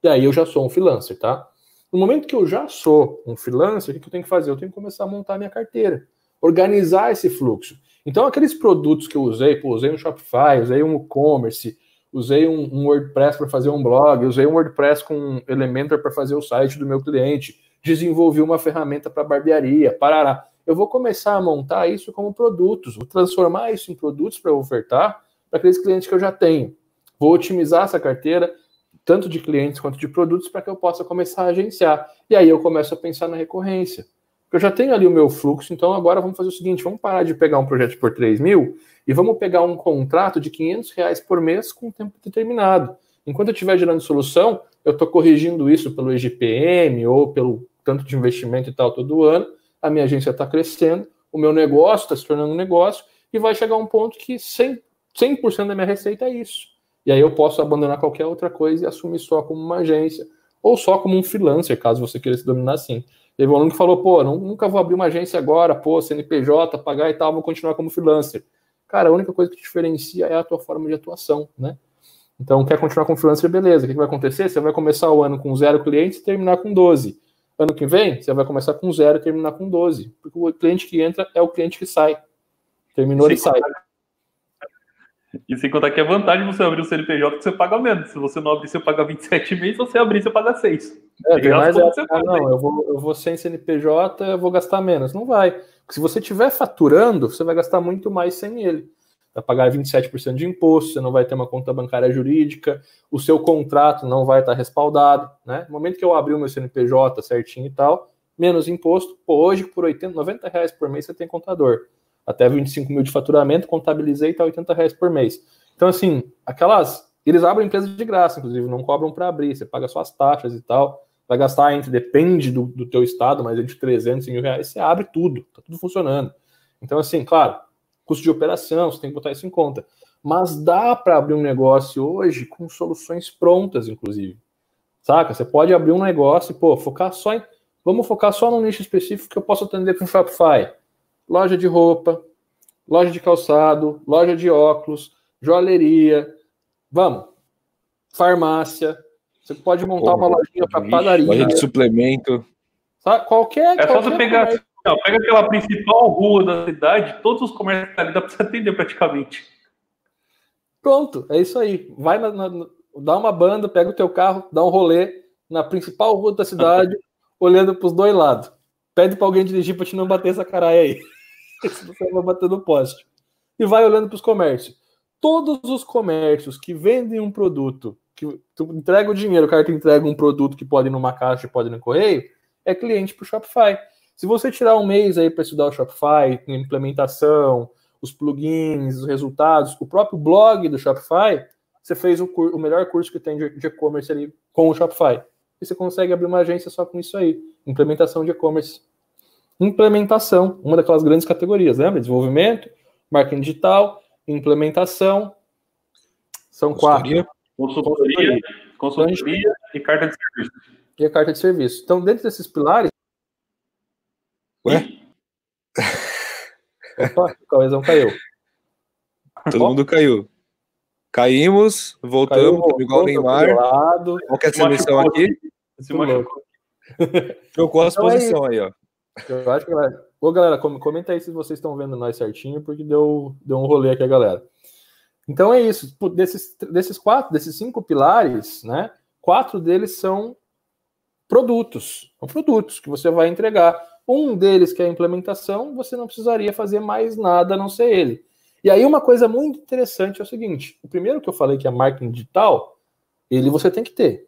C: E aí eu já sou um freelancer, tá? No momento que eu já sou um freelancer, o que eu tenho que fazer? Eu tenho que começar a montar a minha carteira, organizar esse fluxo. Então, aqueles produtos que eu usei, pô, usei um Shopify, usei um e-commerce, usei um, um WordPress para fazer um blog, usei um WordPress com Elementor para fazer o site do meu cliente, desenvolvi uma ferramenta para barbearia, parará. Eu vou começar a montar isso como produtos, vou transformar isso em produtos para ofertar para aqueles clientes que eu já tenho. Vou otimizar essa carteira, tanto de clientes quanto de produtos, para que eu possa começar a agenciar. E aí eu começo a pensar na recorrência. Eu já tenho ali o meu fluxo, então agora vamos fazer o seguinte: vamos parar de pegar um projeto por 3 mil e vamos pegar um contrato de 500 reais por mês com tempo determinado. Enquanto eu estiver gerando solução, eu estou corrigindo isso pelo EGPM ou pelo tanto de investimento e tal todo ano, a minha agência está crescendo, o meu negócio está se tornando um negócio e vai chegar um ponto que 100%, 100 da minha receita é isso. E aí eu posso abandonar qualquer outra coisa e assumir só como uma agência ou só como um freelancer, caso você queira se dominar assim. Teve um aluno que falou, pô, nunca vou abrir uma agência agora, pô, CNPJ, pagar e tal, vou continuar como freelancer. Cara, a única coisa que te diferencia é a tua forma de atuação, né? Então, quer continuar com freelancer, beleza. O que vai acontecer? Você vai começar o ano com zero clientes e terminar com 12. Ano que vem, você vai começar com zero e terminar com 12. Porque o cliente que entra é o cliente que sai. Terminou, ele sai.
B: E sem contar que é vantagem você abrir o CNPJ que você paga menos. Se você não abrir, você paga 27 meses, se você abrir, você paga 6.
C: É, tem mais é, ah, não, eu vou, eu vou sem CNPJ, eu vou gastar menos. Não vai. Porque se você estiver faturando, você vai gastar muito mais sem ele. Vai pagar 27% de imposto, você não vai ter uma conta bancária jurídica, o seu contrato não vai estar respaldado. Né? No momento que eu abrir o meu CNPJ certinho e tal, menos imposto, hoje por 80, 90 reais por mês você tem contador até 25 mil de faturamento, contabilizei tá 80 reais por mês. Então, assim, aquelas. Eles abrem empresa de graça, inclusive, não cobram para abrir, você paga só as taxas e tal. Vai gastar entre, depende do, do teu estado, mas entre 300 e mil reais, você abre tudo, tá tudo funcionando. Então, assim, claro, custo de operação, você tem que botar isso em conta. Mas dá para abrir um negócio hoje com soluções prontas, inclusive. Saca? Você pode abrir um negócio e, pô, focar só em. Vamos focar só num nicho específico que eu posso atender com Shopify loja de roupa, loja de calçado, loja de óculos, joalheria, vamos, farmácia. Você pode montar uma lojinha para padaria.
A: Loja de suplemento.
C: Sabe? Qualquer.
B: É
C: qualquer
B: só você pegar. Não, pega aquela principal rua da cidade, todos os comércios ali dá para você atender praticamente.
C: Pronto, é isso aí. Vai na, na, dá uma banda, pega o teu carro, dá um rolê na principal rua da cidade, olhando para os dois lados. Pede para alguém dirigir para te não bater essa caralho aí. Você vai bater no poste. E vai olhando para os comércios. Todos os comércios que vendem um produto, que tu entrega o dinheiro, o cara te entrega um produto que pode ir numa caixa e pode ir no correio, é cliente para o Shopify. Se você tirar um mês aí para estudar o Shopify, implementação, os plugins, os resultados, o próprio blog do Shopify, você fez o, o melhor curso que tem de e-commerce ali com o Shopify. E você consegue abrir uma agência só com isso aí. Implementação de e-commerce implementação, uma daquelas grandes categorias, lembra? Desenvolvimento, marketing digital, implementação. São
B: consultoria, quatro. Consultoria, consultoria e carta de serviço.
C: E a carta de serviço. Então, dentro desses pilares.
A: Ué?
C: Opa, o Cauezão caiu.
A: Todo mundo caiu. Caímos, voltamos, caiu, igual o Neymar. Qual que é essa missão aqui?
B: Se machucou.
A: Trocou as então é posições aí, ó.
C: Eu acho que, galera. Ô, galera, comenta aí se vocês estão vendo nós certinho, porque deu, deu um rolê aqui a galera. Então é isso. Desses, desses quatro, desses cinco pilares, né? Quatro deles são produtos. São produtos que você vai entregar. Um deles, que é a implementação, você não precisaria fazer mais nada a não ser ele. E aí, uma coisa muito interessante é o seguinte: o primeiro que eu falei, que é marketing digital, ele você tem que ter.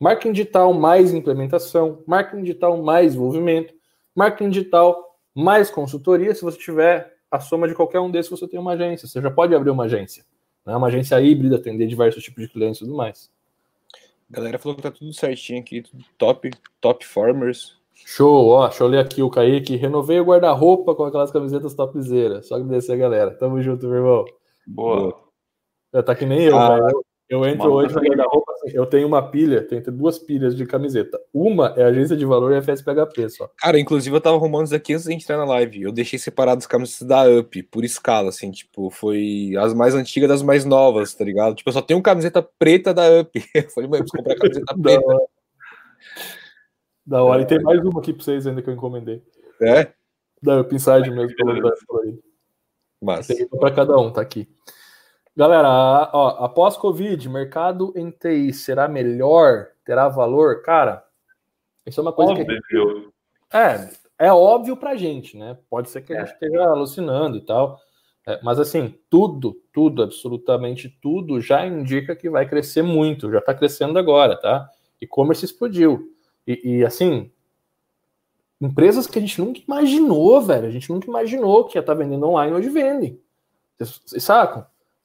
C: Marketing digital mais implementação, marketing digital mais desenvolvimento, marketing digital mais consultoria. Se você tiver a soma de qualquer um desses, você tem uma agência. Você já pode abrir uma agência. Né? Uma agência híbrida, atender diversos tipos de clientes e tudo mais.
A: A galera falou que tá tudo certinho aqui, tudo top, top formers.
C: Show, ó, deixa eu ler aqui o Kaique. Renovei o guarda-roupa com aquelas camisetas topzeiras. Só agradecer a galera. Tamo junto, meu irmão.
B: Boa.
C: Já tá que nem eu, ah, velho. Eu entro hoje no guarda-roupa, assim, eu tenho uma pilha, tenho duas pilhas de camiseta. Uma é agência de valor e FSPHP só.
A: Cara, inclusive eu tava arrumando isso aqui antes de entrar na live. Eu deixei separado as camisetas da UP, por escala, assim, tipo, foi as mais antigas das mais novas, tá ligado? Tipo, eu só tenho camiseta preta da UP. Eu falei, mãe, eu preciso comprar camiseta preta.
C: da hora. Da hora. E tem mais uma aqui pra vocês ainda que eu encomendei.
A: É?
C: Da UP Inside mesmo.
A: Mas.
C: Tem pra cada um, tá aqui. Galera, ó, após Covid, mercado em TI será melhor? Terá valor? Cara, isso é uma coisa óbvio. que. É, é óbvio pra gente, né? Pode ser que a é. gente esteja alucinando e tal. É, mas assim, tudo, tudo, absolutamente tudo já indica que vai crescer muito, já está crescendo agora, tá? E-commerce explodiu. E, e, assim, empresas que a gente nunca imaginou, velho, a gente nunca imaginou que ia estar tá vendendo online, hoje vendem. Vocês sacam?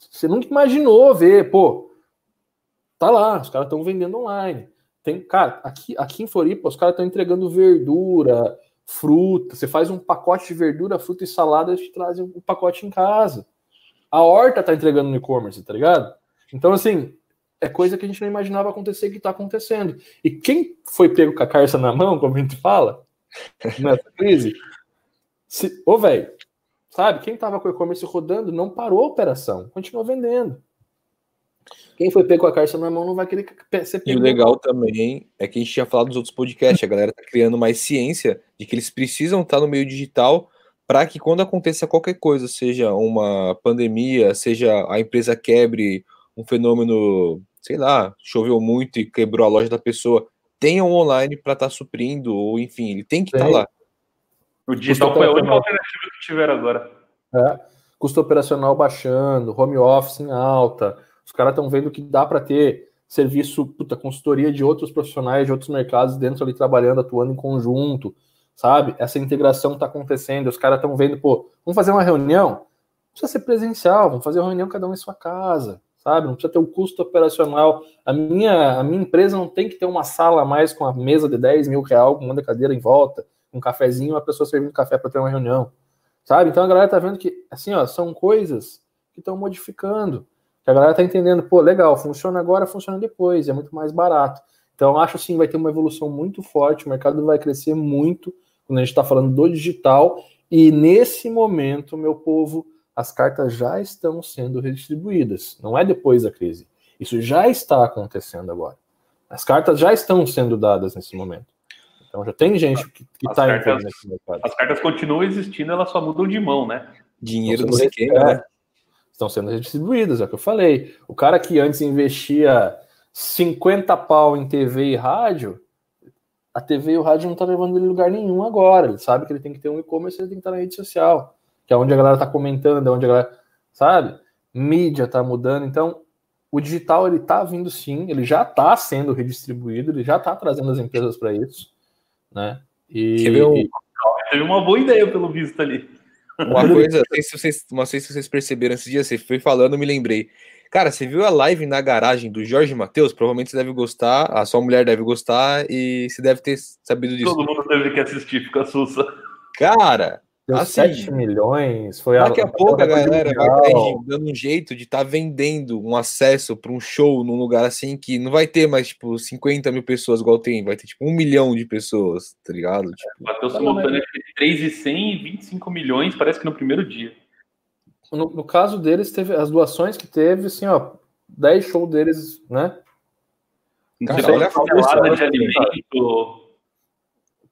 C: Você nunca imaginou ver, pô, tá lá, os caras estão vendendo online. Tem, cara, aqui, aqui em Floripa, os caras estão entregando verdura, fruta. Você faz um pacote de verdura, fruta e salada, eles te trazem o um pacote em casa. A horta tá entregando no e-commerce, tá ligado? Então, assim, é coisa que a gente não imaginava acontecer que tá acontecendo. E quem foi pego com a carça na mão, como a gente fala, nessa crise, se, ô, velho, Sabe? Quem estava com o e-commerce rodando não parou a operação, continuou vendendo. Quem foi pego com a caixa na mão não vai querer ser
A: pego. E o legal também é que a gente tinha falado nos outros podcasts, a galera tá criando mais ciência de que eles precisam estar no meio digital para que quando aconteça qualquer coisa, seja uma pandemia, seja a empresa quebre, um fenômeno, sei lá, choveu muito e quebrou a loja da pessoa, tenha um online para estar tá suprindo, ou enfim, ele tem que estar tá lá.
B: O digital foi a única alternativa tiveram agora.
C: É, custo operacional baixando, home office em alta. Os caras estão vendo que dá para ter serviço, puta, consultoria de outros profissionais de outros mercados dentro ali trabalhando, atuando em conjunto, sabe? Essa integração está acontecendo. Os caras estão vendo, pô, vamos fazer uma reunião? Não precisa ser presencial, vamos fazer uma reunião cada um em sua casa, sabe? Não precisa ter um custo operacional. A minha, a minha empresa não tem que ter uma sala a mais com a mesa de 10 mil real, com uma cadeira em volta um cafezinho, uma pessoa servindo café para ter uma reunião, sabe? Então a galera tá vendo que, assim, ó, são coisas que estão modificando, que a galera tá entendendo, pô, legal, funciona agora, funciona depois, é muito mais barato. Então acho assim, vai ter uma evolução muito forte, o mercado vai crescer muito quando a gente está falando do digital, e nesse momento, meu povo, as cartas já estão sendo redistribuídas, não é depois da crise. Isso já está acontecendo agora. As cartas já estão sendo dadas nesse momento. Então já tem gente que, está
B: entrando nesse mercado. As cartas continuam existindo, elas só mudam de mão, né?
A: Dinheiro do esquema, né?
C: Estão sendo redistribuídas, é o que eu falei. O cara que antes investia 50 pau em TV e rádio, a TV e o rádio não tá levando ele lugar nenhum agora. Ele sabe que ele tem que ter um e-commerce, ele tem que estar na rede social, que é onde a galera tá comentando, é onde a galera, sabe? Mídia tá mudando, então o digital ele tá vindo sim, ele já está sendo redistribuído, ele já está trazendo as empresas para isso né?
B: E Quer ver um... teve uma boa ideia pelo visto ali.
A: Uma coisa, não sei se vocês, não sei se vocês perceberam esse dia, você foi falando, me lembrei. Cara, você viu a live na garagem do Jorge Matheus? Provavelmente você deve gostar, a sua mulher deve gostar e você deve ter sabido disso.
B: Todo mundo deve que assistir, fica sussa.
A: Cara,
C: Deu assim, 7 milhões. Foi
A: daqui a, a pouco a galera vai estar dando um jeito de estar tá vendendo um acesso para um show num lugar assim que não vai ter mais, tipo, 50 mil pessoas igual tem, vai ter, tipo, um milhão de pessoas, tá ligado? Tipo,
B: Bateu simultâneo entre 3,100 e 25 milhões, parece que no primeiro dia.
C: No, no, caso deles, teve as doações que teve, assim, ó, 10 shows deles, né?
B: Cara, olha a de alimento.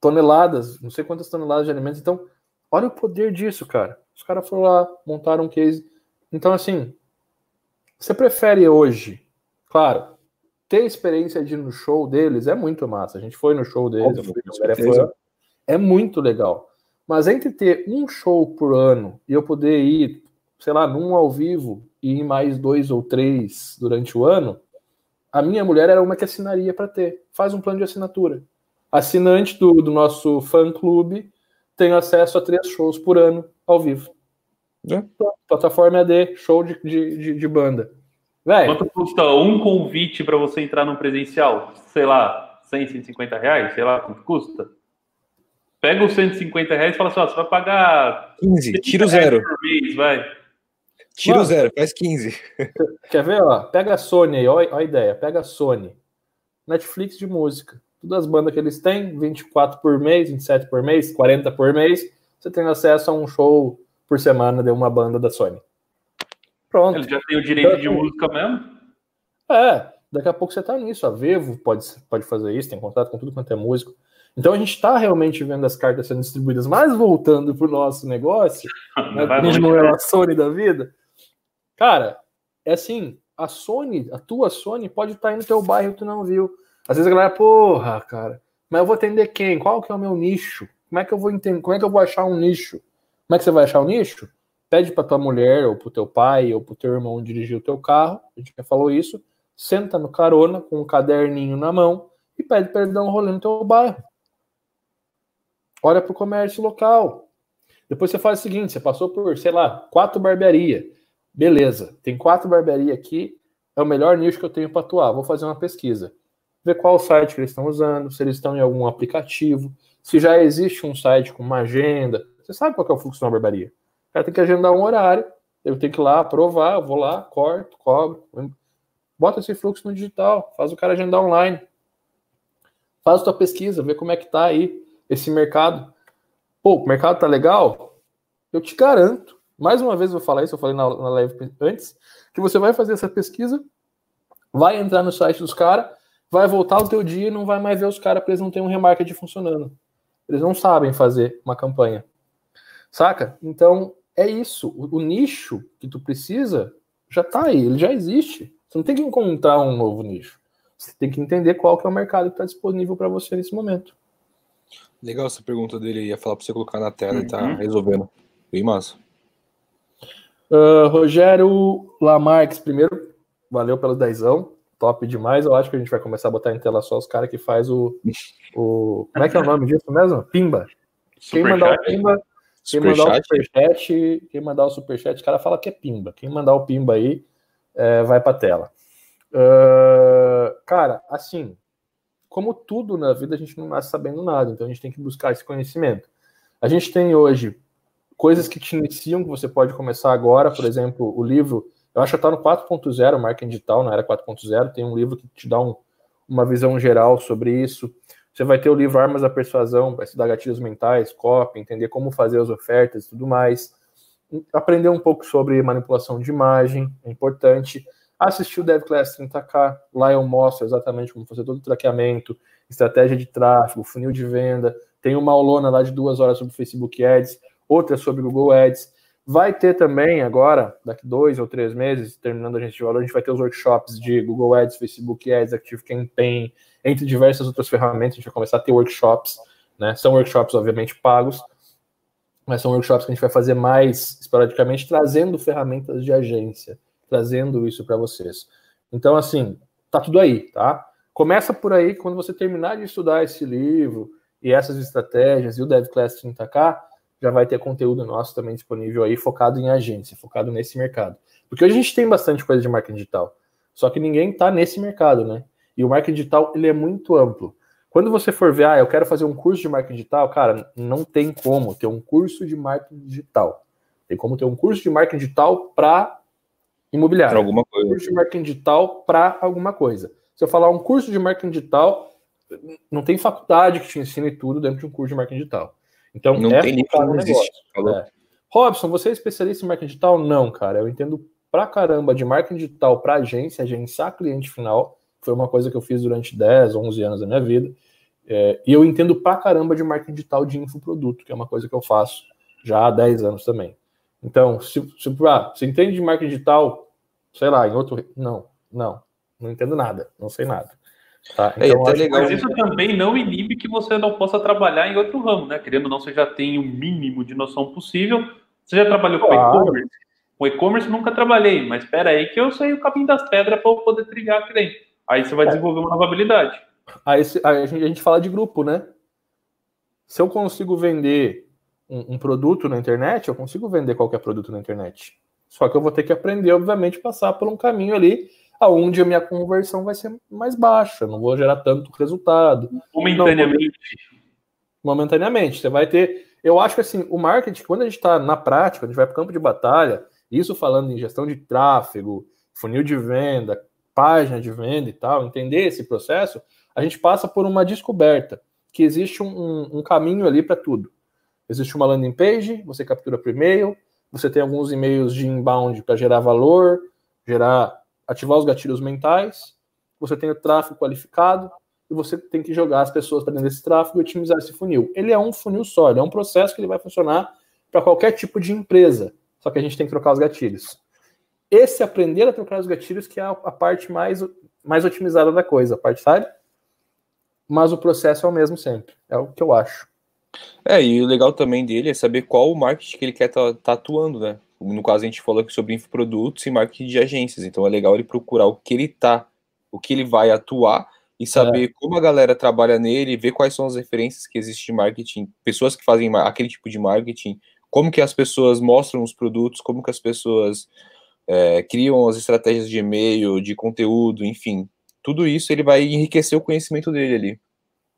C: toneladas, não sei quantas toneladas de alimentos. Então, olha o poder disso, cara. Os caras foram lá, montaram um case. Então, assim, você prefere hoje, claro, ter experiência de ir no show deles é muito massa. A gente foi no show deles, fui, é muito legal. Mas entre ter um show por ano e eu poder ir, sei lá, num ao vivo e ir mais dois ou três durante o ano, a minha mulher era uma que assinaria para ter. Faz um plano de assinatura. Assinante do, do nosso fã clube tem acesso a três shows por ano ao vivo. É. Plataforma AD, show de, de, de, de banda.
B: Véio. Quanto custa um convite para você entrar num presencial? Sei lá, 100, 150 reais? Sei lá quanto custa? Pega os 150 reais e fala assim: ó, você vai pagar
A: 15, tira o zero.
B: Por mês, vai.
A: Tira o zero, faz 15.
C: Quer ver? Ó, pega a Sony aí, ó, ó a ideia. Pega a Sony. Netflix de música. Todas as bandas que eles têm, 24 por mês, 27 por mês, 40 por mês, você tem acesso a um show por semana de uma banda da Sony.
B: Pronto. Ele já tem o direito então, de música mesmo?
C: É, daqui a pouco você tá nisso. A Vevo pode, pode fazer isso, tem contato com tudo quanto é músico. Então a gente está realmente vendo as cartas sendo distribuídas, mas voltando para o nosso negócio, né, não é a Sony da vida, cara, é assim, a Sony, a tua Sony pode estar tá aí no teu bairro que tu não viu. Às vezes a galera, porra, cara, mas eu vou atender quem? Qual que é o meu nicho? Como é que eu vou entender? Como é que eu vou achar um nicho? Como é que você vai achar um nicho? Pede para tua mulher, ou para o teu pai, ou para o teu irmão dirigir o teu carro, a gente já falou isso, senta no carona com um caderninho na mão e pede para ele dar um rolê no teu bairro. Olha para o comércio local. Depois você faz o seguinte: você passou por, sei lá, quatro barbearias. Beleza, tem quatro barbearias aqui, é o melhor nicho que eu tenho para atuar. Vou fazer uma pesquisa. Ver qual site que eles estão usando, se eles estão em algum aplicativo, se já existe um site com uma agenda. Você sabe qual é o fluxo de uma barbearia cara tem que agendar um horário, eu tenho que ir lá aprovar, vou lá, corto, cobro, bota esse fluxo no digital, faz o cara agendar online. Faz a tua pesquisa, vê como é que tá aí esse mercado. Pô, o mercado tá legal? Eu te garanto, mais uma vez eu vou falar isso, eu falei na, na live antes, que você vai fazer essa pesquisa, vai entrar no site dos caras, vai voltar o teu dia e não vai mais ver os caras porque eles não têm um remarketing funcionando. Eles não sabem fazer uma campanha. Saca? Então, é isso. O, o, nicho que tu precisa já está aí, ele já existe. Você não tem que encontrar um novo nicho. Você tem que entender qual que é o mercado que está disponível para você nesse momento.
A: Legal essa pergunta dele, ia falar para você colocar na tela uhum. e tá uhum. resolvendo. Bem massa.
C: Uh, Rogério Lamarques, primeiro, valeu pelo dezão, top demais. Eu acho que a gente vai começar a botar em tela só os caras que faz o, o. Como é que é o nome disso mesmo? Pimba. Quem mandar o Pimba quem mandar o superchat, quem mandar o superchat, o cara fala que é pimba. Quem mandar o pimba aí, é, vai pra tela. Uh, cara, assim, como tudo na vida, a gente não nasce sabendo nada, então a gente tem que buscar esse conhecimento. A gente tem hoje coisas que te iniciam, que você pode começar agora, por exemplo, o livro, eu acho que está no 4.0, marketing digital, não era 4.0, tem um livro que te dá um, uma visão geral sobre isso. Você vai ter o livro Armas da Persuasão, para estudar gatilhos mentais, copy, entender como fazer as ofertas e tudo mais. Aprender um pouco sobre manipulação de imagem, é importante. Assistir o DevClass 30K, lá eu mostro exatamente como fazer todo o traqueamento, estratégia de tráfego, funil de venda. Tem uma aulona lá de duas horas sobre Facebook Ads, outra sobre Google Ads. Vai ter também agora, daqui dois ou três meses, terminando a gente de valor, a gente vai ter os workshops de Google Ads, Facebook Ads, Active Campaign, entre diversas outras ferramentas, a gente vai começar a ter workshops, né? São workshops, obviamente, pagos, mas são workshops que a gente vai fazer mais esporadicamente, trazendo ferramentas de agência, trazendo isso para vocês. Então, assim, tá tudo aí, tá? Começa por aí, quando você terminar de estudar esse livro e essas estratégias e o DevClass 30K, já vai ter conteúdo nosso também disponível aí, focado em agência, focado nesse mercado. Porque hoje a gente tem bastante coisa de marketing digital, só que ninguém está nesse mercado, né? E o marketing digital, ele é muito amplo. Quando você for ver, ah, eu quero fazer um curso de marketing digital, cara, não tem como ter um curso de marketing digital. Tem como ter um curso de marketing digital para imobiliário. Pra
A: alguma coisa.
C: Um curso de marketing digital para alguma coisa. Se eu falar um curso de marketing digital, não tem faculdade que te ensine tudo dentro de um curso de marketing digital. Então,
A: não
C: é
A: tem nem como existe. É.
C: Robson, você é especialista em marketing digital? Não, cara. Eu entendo pra caramba de marketing digital para agência, agenciar cliente final foi uma coisa que eu fiz durante 10, 11 anos da minha vida. É, e eu entendo pra caramba de marketing digital de infoproduto, que é uma coisa que eu faço já há 10 anos também. Então, se, se ah, você entende de marketing digital, sei lá, em outro. Não, não, não entendo nada, não sei nada.
B: Tá? É, então, é, legal. Mas isso também não inibe que você não possa trabalhar em outro ramo, né? Querendo ou não, você já tem o mínimo de noção possível. Você já trabalhou claro. com e-commerce? Com e-commerce nunca trabalhei, mas espera aí que eu sei o caminho das pedras para eu poder trilhar aqui dentro. Aí você vai é. desenvolver uma nova habilidade.
C: Aí a gente, a gente fala de grupo, né? Se eu consigo vender um, um, produto na internet, eu consigo vender qualquer produto na internet. Só que eu vou ter que aprender, obviamente, passar por um caminho ali aonde a minha conversão vai ser mais baixa, não vou gerar tanto resultado.
B: Momentaneamente.
C: Não, momentaneamente. Você vai ter. Eu acho que assim, o marketing, quando a gente está na prática, a gente vai para o campo de batalha, isso falando em gestão de tráfego, funil de venda, página de venda e tal, entender esse processo, a gente passa por uma descoberta que existe um, um, um caminho ali para tudo. Existe uma landing page, você captura por e-mail, você tem alguns e-mails de inbound para gerar valor, gerar ativar os gatilhos mentais, você tem o tráfego qualificado e você tem que jogar as pessoas para dentro desse tráfego e otimizar esse funil. Ele é um funil só, ele é um processo que ele vai funcionar para qualquer tipo de empresa, só que a gente tem que trocar os gatilhos. Esse aprender a trocar os gatilhos que é a, parte mais, mais otimizada da coisa, a parte, sabe? Mas o processo é o mesmo sempre, é o que eu acho.
A: É, e o legal também dele é saber qual o marketing que ele quer estar tá, tá atuando, né? No caso, a gente falou aqui sobre infoprodutos e marketing de agências. Então é legal ele procurar o que ele tá, o que ele vai atuar e saber é. como a galera trabalha nele, ver quais são as referências que existem de marketing, pessoas que fazem aquele tipo de marketing, como que as pessoas mostram os produtos, como que as pessoas é, criam as estratégias de e-mail, de conteúdo, enfim. Tudo isso ele vai enriquecer o conhecimento dele ali.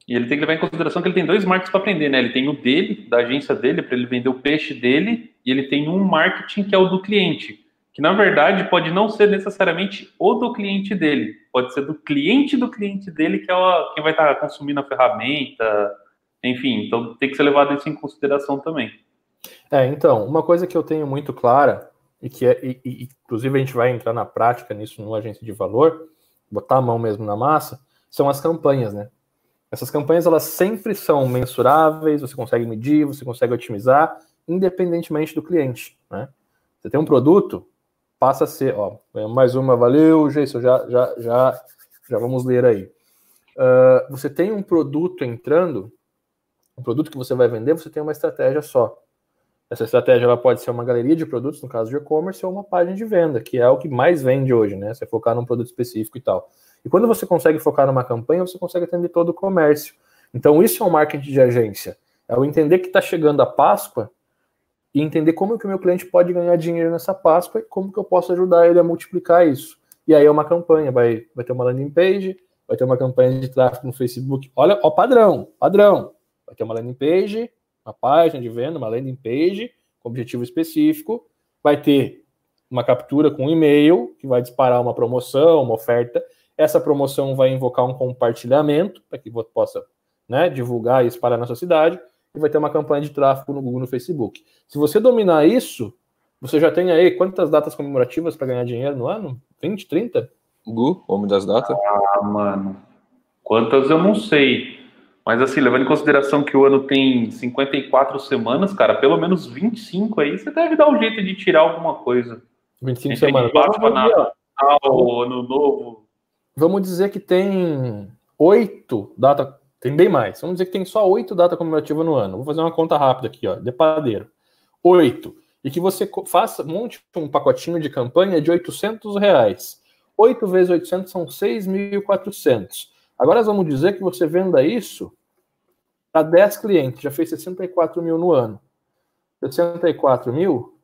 B: E ele tem que levar em consideração que ele tem dois marketing para aprender, né? Ele tem o dele, da agência dele, para ele vender o peixe dele, e ele tem um marketing que é o do cliente, que na verdade pode não ser necessariamente o do cliente dele, pode ser do cliente do cliente dele, que é o, quem vai estar consumindo a ferramenta, enfim, então tem que ser levado isso em consideração também.
C: É, então, uma coisa que eu tenho muito clara, e que é, e, e, inclusive a gente vai entrar na prática nisso no agência de valor, botar a mão mesmo na massa, são as campanhas, né? Essas campanhas elas sempre são mensuráveis, você consegue medir, você consegue otimizar, independentemente do cliente. Né? Você tem um produto, passa a ser, ó, mais uma, valeu, Jason, já, já, já, já vamos ler aí. Uh, você tem um produto entrando, um produto que você vai vender, você tem uma estratégia só. Essa estratégia ela pode ser uma galeria de produtos, no caso de e-commerce, ou uma página de venda, que é o que mais vende hoje, né? Você focar num produto específico e tal. E quando você consegue focar numa campanha, você consegue atender todo o comércio. Então, isso é um marketing de agência. É o entender que está chegando a Páscoa e entender como que o meu cliente pode ganhar dinheiro nessa Páscoa e como que eu posso ajudar ele a multiplicar isso. E aí é uma campanha, vai, vai ter uma landing page, vai ter uma campanha de tráfego no Facebook. Olha, ó, padrão, padrão. Vai ter uma landing page, uma página de venda, uma landing page com objetivo específico, vai ter uma captura com um e-mail que vai disparar uma promoção, uma oferta, essa promoção vai invocar um compartilhamento para que você possa né, divulgar e espalhar na sua cidade. E vai ter uma campanha de tráfego no Google no Facebook. Se você dominar isso, você já tem aí quantas datas comemorativas para ganhar dinheiro no ano? 20, 30?
A: Gu, homem das datas?
B: Ah, mano. Quantas eu não sei. Mas assim, levando em consideração que o ano tem 54 semanas, cara, pelo menos 25 aí, você deve dar um jeito de tirar alguma coisa.
C: 25 semanas.
B: Páscoa, Natal, Ano Novo,
C: vamos dizer que tem oito data, tem bem mais. Vamos dizer que tem só oito datas comemorativas no ano. Vou fazer uma conta rápida aqui, ó, de padeiro. Oito. E que você faça, monte um pacotinho de campanha de 800 reais. 8 vezes 800 são 6.400. Agora vamos dizer que você venda isso para 10 clientes, já fez 64 mil no ano. 64 mil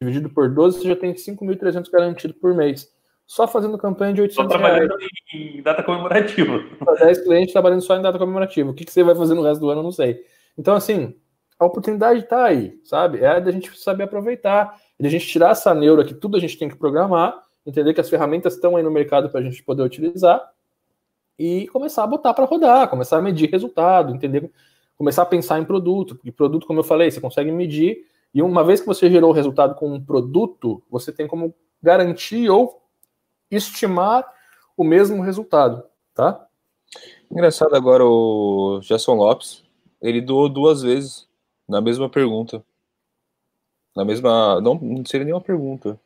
C: dividido por 12, você já tem 5.300 garantido por mês só fazendo campanha de 800
B: só trabalhando reais. em data comemorativa.
C: 10 clientes trabalhando só em data comemorativa. O que, que você vai fazer no resto do ano, eu não sei. Então, assim, a oportunidade está aí, sabe? É da gente saber aproveitar, é da gente tirar essa neura que tudo a gente tem que programar, entender que as ferramentas estão aí no mercado para a gente poder utilizar e começar a botar para rodar, começar a medir resultado, entender, começar a pensar em produto, porque produto, como eu falei, você consegue medir e uma vez que você gerou o resultado com um produto, você tem como garantir ou estimar o mesmo resultado, tá?
A: Engraçado agora o Gerson Lopes, ele doou duas vezes na mesma pergunta. Na mesma. Não, não seria nenhuma pergunta.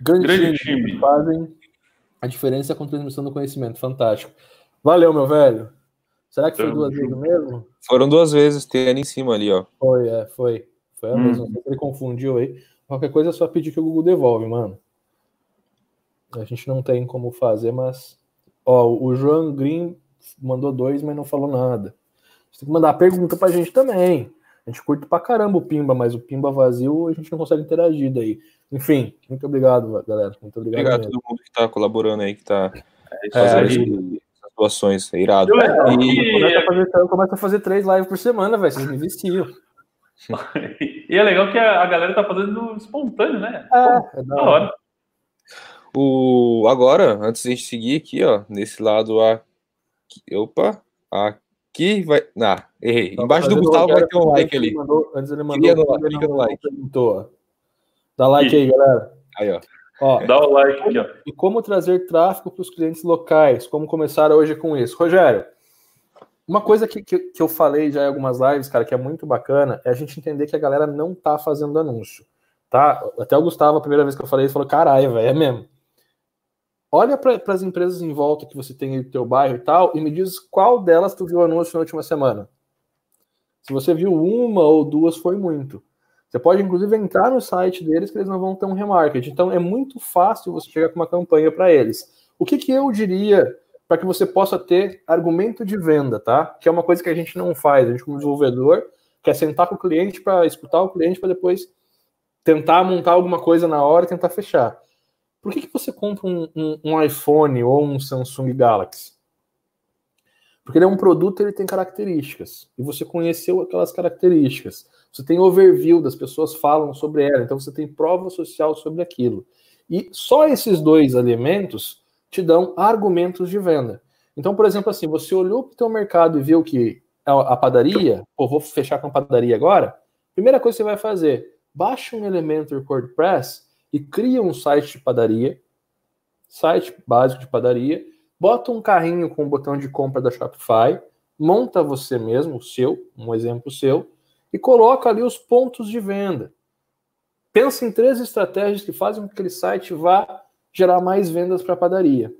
C: Grande, Grande time. time. Fazem a diferença com transmissão do conhecimento. Fantástico. Valeu, meu velho. Será que foi duas vezes mesmo?
A: Foram duas vezes, tem ali em cima ali, ó.
C: Foi, é, foi. Foi a hum. mesma. Ele confundiu aí. Qualquer coisa é só pedir que o Google devolve, mano. A gente não tem como fazer, mas. Ó, o João Green mandou dois, mas não falou nada. Você tem que mandar pergunta pra gente também. A gente curte pra caramba o Pimba, mas o Pimba vazio a gente não consegue interagir daí. Enfim, muito obrigado, galera. Muito obrigado.
A: Obrigado a todo mundo que tá colaborando aí, que tá é, fazendo é, doações. É irado. É,
C: e... Começa a, fazer, três lives por semana, velho. Vocês me investiam.
B: e é legal que a, a, galera tá fazendo espontâneo, né? É, é da hora.
A: O, agora, antes de a gente seguir aqui, ó, nesse lado aqui, opa, aqui vai, ah, errei. Embaixo do Gustavo vai ter um like ali.
C: Mandou, antes ele mandou, no, clica no like. Perguntou. Dá like e... aí, galera.
A: Aí, ó.
B: Ó, Dá o like aqui, ó.
C: E como trazer tráfego para os clientes locais? Como começar hoje com isso? Rogério, uma coisa que, que, que, eu falei já em algumas lives, cara, que é muito bacana, é a gente entender que a galera não tá fazendo anúncio, tá? Até o Gustavo, a primeira vez que eu falei, ele falou, caralho, velho, é mesmo. Olha para as empresas em volta que você tem no teu bairro e tal, e me diz qual delas tu viu anúncio na última semana. Se você viu uma ou duas, foi muito. Você pode, inclusive, entrar no site deles que eles não vão ter um remarketing. Então, é muito fácil você chegar com uma campanha para eles. O que, que eu diria para que você possa ter argumento de venda, tá? Que é uma coisa que a gente não faz. A gente, como desenvolvedor, quer sentar com o cliente para escutar o cliente para depois tentar montar alguma coisa na hora e tentar fechar. Por que, que você compra um, um, um iPhone ou um Samsung Galaxy? Porque ele é um produto, ele tem características. E você conheceu aquelas características. Você tem overview, das pessoas falam sobre ela, então você tem prova social sobre aquilo. E só esses dois elementos te dão argumentos de venda. Então, por exemplo, assim, você olhou para o teu mercado e viu que a padaria, ou vou fechar com a padaria agora, primeira coisa que você vai fazer, baixa um Elementor WordPress e cria um site de padaria, site básico de padaria, bota um carrinho com o botão de compra da Shopify, monta você mesmo, o seu, um exemplo seu, e coloca ali os pontos de venda. Pensa em três estratégias que fazem com que aquele site vá gerar mais vendas para a padaria.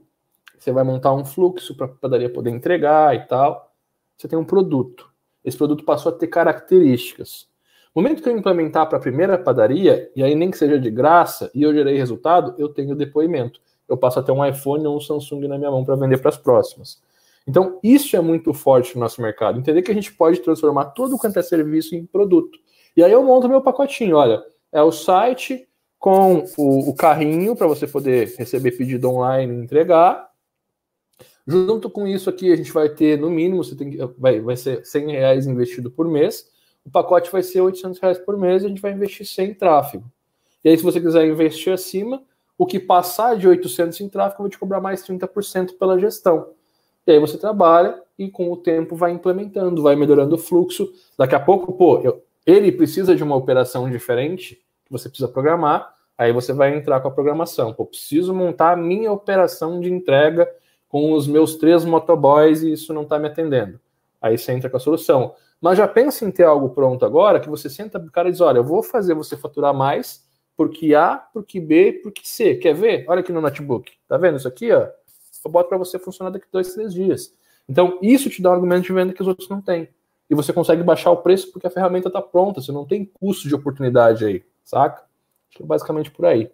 C: Você vai montar um fluxo para a padaria poder entregar e tal. Você tem um produto. Esse produto passou a ter características. No momento que eu implementar para a primeira padaria, e aí nem que seja de graça, e eu gerei resultado, eu tenho depoimento. Eu passo a ter um iPhone ou um Samsung na minha mão para vender para as próximas. Então, isso é muito forte no nosso mercado. Entender que a gente pode transformar todo quanto é serviço em produto. E aí eu monto meu pacotinho. Olha, é o site com o, o carrinho para você poder receber pedido online e entregar. Junto com isso aqui, a gente vai ter, no mínimo, você tem, vai, vai ser 100 reais investido por mês. O pacote vai ser 800 reais por mês e a gente vai investir 100 em tráfego. E aí, se você quiser investir acima, o que passar de 800 em tráfego, eu vou te cobrar mais 30% pela gestão. E aí você trabalha e com o tempo vai implementando, vai melhorando o fluxo. Daqui a pouco, pô, eu, ele precisa de uma operação diferente que você precisa programar. Aí você vai entrar com a programação. Pô, preciso montar a minha operação de entrega com os meus três motoboys e isso não está me atendendo. Aí você entra com a solução. Mas já pensa em ter algo pronto agora que você senta o cara e diz: olha, eu vou fazer você faturar mais porque A, porque B, porque C. Quer ver? Olha aqui no notebook. Tá vendo isso aqui, ó? eu boto para você funcionar daqui dois, três dias. Então, isso te dá um argumento de venda que os outros não têm. E você consegue baixar o preço porque a ferramenta está pronta, você não tem custo de oportunidade aí, saca? Acho que é basicamente por aí.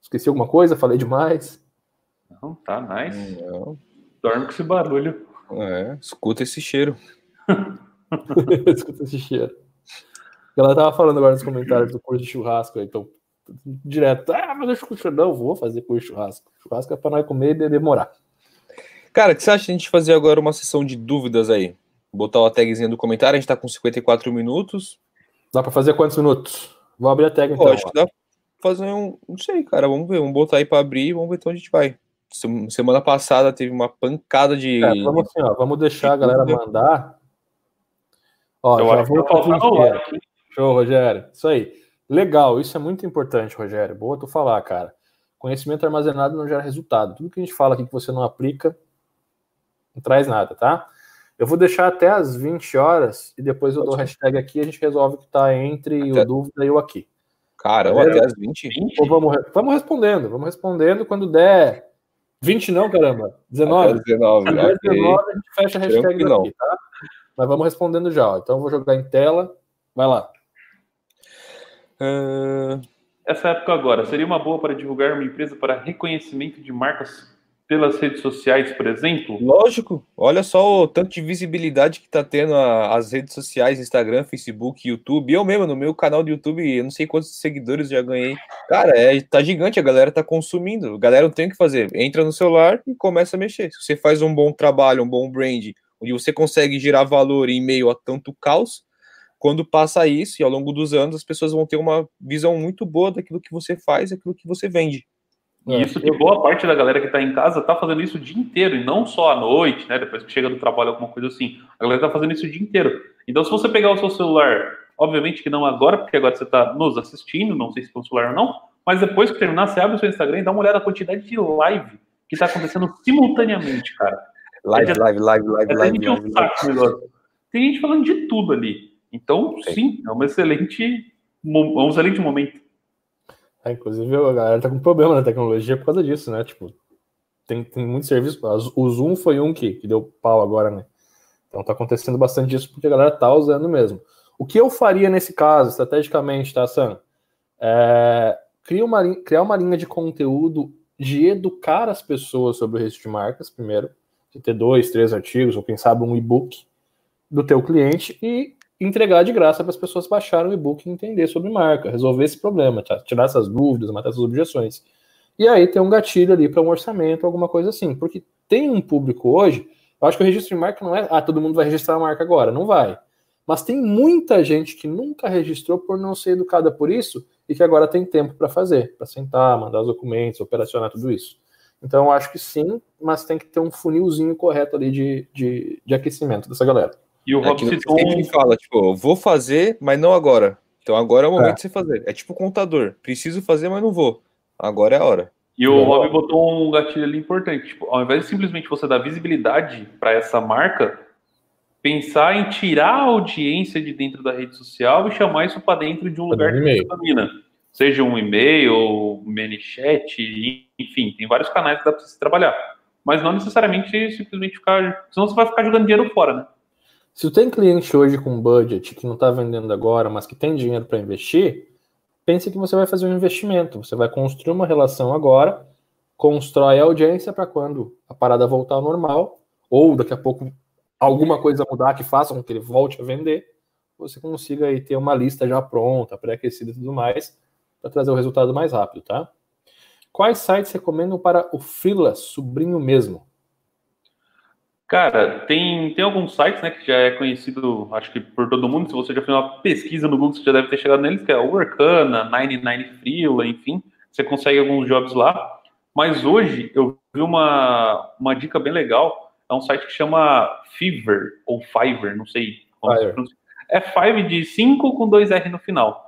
C: Esqueci alguma coisa? Falei demais?
B: Não, tá nice. Não. Dorme com esse barulho.
A: É, escuta esse cheiro.
C: escuta esse cheiro. Ela tava falando agora nos comentários do curso de churrasco, então direto, ah, mas deixa eu não, vou fazer curso de churrasco. Churrasco é para nós comer e demorar.
A: Cara, o que você acha de a gente fazer agora uma sessão de dúvidas aí? Botar a tagzinha do comentário, a gente tá com 54 minutos.
C: Dá para fazer quantos minutos? Vou abrir a tag então.
A: acho que dá pra fazer um. Não sei, cara. Vamos ver. Vamos botar aí para abrir e vamos ver então onde a gente vai. Semana passada teve uma pancada de.
C: É, vamos assim, ó. Vamos deixar a galera mandar. Ó, Eu já vou fazer. Show, Rogério. Isso aí. Legal, isso é muito importante, Rogério. Boa tu falar, cara. Conhecimento armazenado não gera resultado. Tudo que a gente fala aqui que você não aplica, não traz nada, tá? Eu vou deixar até as 20 horas e depois eu Pode dou hashtag aqui e a gente resolve o que está entre até... o dúvida e o aqui.
A: Caramba, até as 20? 20?
C: Ou vamos, vamos respondendo, vamos respondendo quando der 20 não, caramba. 19. Até
A: 19,
C: até okay. 19 a gente fecha a hashtag aqui, tá? Mas vamos respondendo já. Ó. Então eu vou jogar em tela. Vai lá.
B: Uh... Essa época agora seria uma boa para divulgar uma empresa para reconhecimento de marcas pelas redes sociais, por exemplo?
A: Lógico. Olha só o tanto de visibilidade que está tendo a, as redes sociais, Instagram, Facebook, YouTube. Eu mesmo, no meu canal do YouTube, eu não sei quantos seguidores já ganhei. Cara, é, tá gigante, a galera tá consumindo. A galera não tem o que fazer. Entra no celular e começa a mexer. Se você faz um bom trabalho, um bom brand, onde você consegue gerar valor em meio a tanto caos, quando passa isso, e ao longo dos anos, as pessoas vão ter uma visão muito boa daquilo que você faz, daquilo que você vende.
B: E é, isso que boa parte da galera que está em casa está fazendo isso o dia inteiro, e não só à noite, né? Depois que chega do trabalho, alguma coisa assim. A galera está fazendo isso o dia inteiro. Então, se você pegar o seu celular, obviamente que não agora, porque agora você está nos assistindo, não sei se com celular ou não, mas depois que terminar, você abre o seu Instagram e dá uma olhada na quantidade de live que está acontecendo simultaneamente, cara.
A: Live, é, live, live, live, é live, live, live.
B: Tem gente falando de tudo ali. Então, sim, sim é um excelente, um excelente momento.
C: É, inclusive, a galera tá com problema na tecnologia por causa disso, né? Tipo, tem, tem muito serviço. O Zoom foi um que, que deu pau agora, né? Então tá acontecendo bastante isso porque a galera tá usando mesmo. O que eu faria nesse caso, estrategicamente, tá, Sam? É, criar, uma, criar uma linha de conteúdo de educar as pessoas sobre o registro de marcas, primeiro. Ter dois, três artigos, ou quem sabe um e-book do teu cliente e entregar de graça para as pessoas baixarem o e-book e entender sobre marca, resolver esse problema, tá? tirar essas dúvidas, matar essas objeções. E aí ter um gatilho ali para um orçamento, alguma coisa assim. Porque tem um público hoje, eu acho que o registro de marca não é, ah, todo mundo vai registrar a marca agora. Não vai. Mas tem muita gente que nunca registrou por não ser educada por isso e que agora tem tempo para fazer, para sentar, mandar os documentos, operacionar tudo isso. Então acho que sim, mas tem que ter um funilzinho correto ali de, de, de aquecimento dessa galera.
A: E o é Rob citou... sempre fala, tipo, vou fazer, mas não agora. Então agora é o momento é. de você fazer. É tipo contador. Preciso fazer, mas não vou. Agora é a hora.
B: E o Rob botou um gatilho ali importante. Tipo, ao invés de simplesmente você dar visibilidade para essa marca, pensar em tirar a audiência de dentro da rede social e chamar isso para dentro de um lugar que você domina. Seja um e-mail, ManyChat, enfim, tem vários canais que dá para você trabalhar. Mas não necessariamente simplesmente ficar. Senão você vai ficar jogando dinheiro fora, né?
C: Se tem cliente hoje com budget que não está vendendo agora, mas que tem dinheiro para investir, pense que você vai fazer um investimento. Você vai construir uma relação agora, constrói a audiência para quando a parada voltar ao normal, ou daqui a pouco alguma coisa mudar que faça com que ele volte a vender, você consiga aí ter uma lista já pronta, pré-aquecida e tudo mais, para trazer o resultado mais rápido, tá? Quais sites recomendam para o freela, sobrinho mesmo?
B: Cara, tem, tem alguns sites, né, que já é conhecido, acho que por todo mundo. Se você já fez uma pesquisa no Google, você já deve ter chegado neles, que é o Workana, 99 Freela, enfim. Você consegue alguns jobs lá. Mas hoje eu vi uma, uma dica bem legal. É um site que chama Fiverr, ou Fiverr, não sei como se pronuncia. É Five de 5 com 2R no final.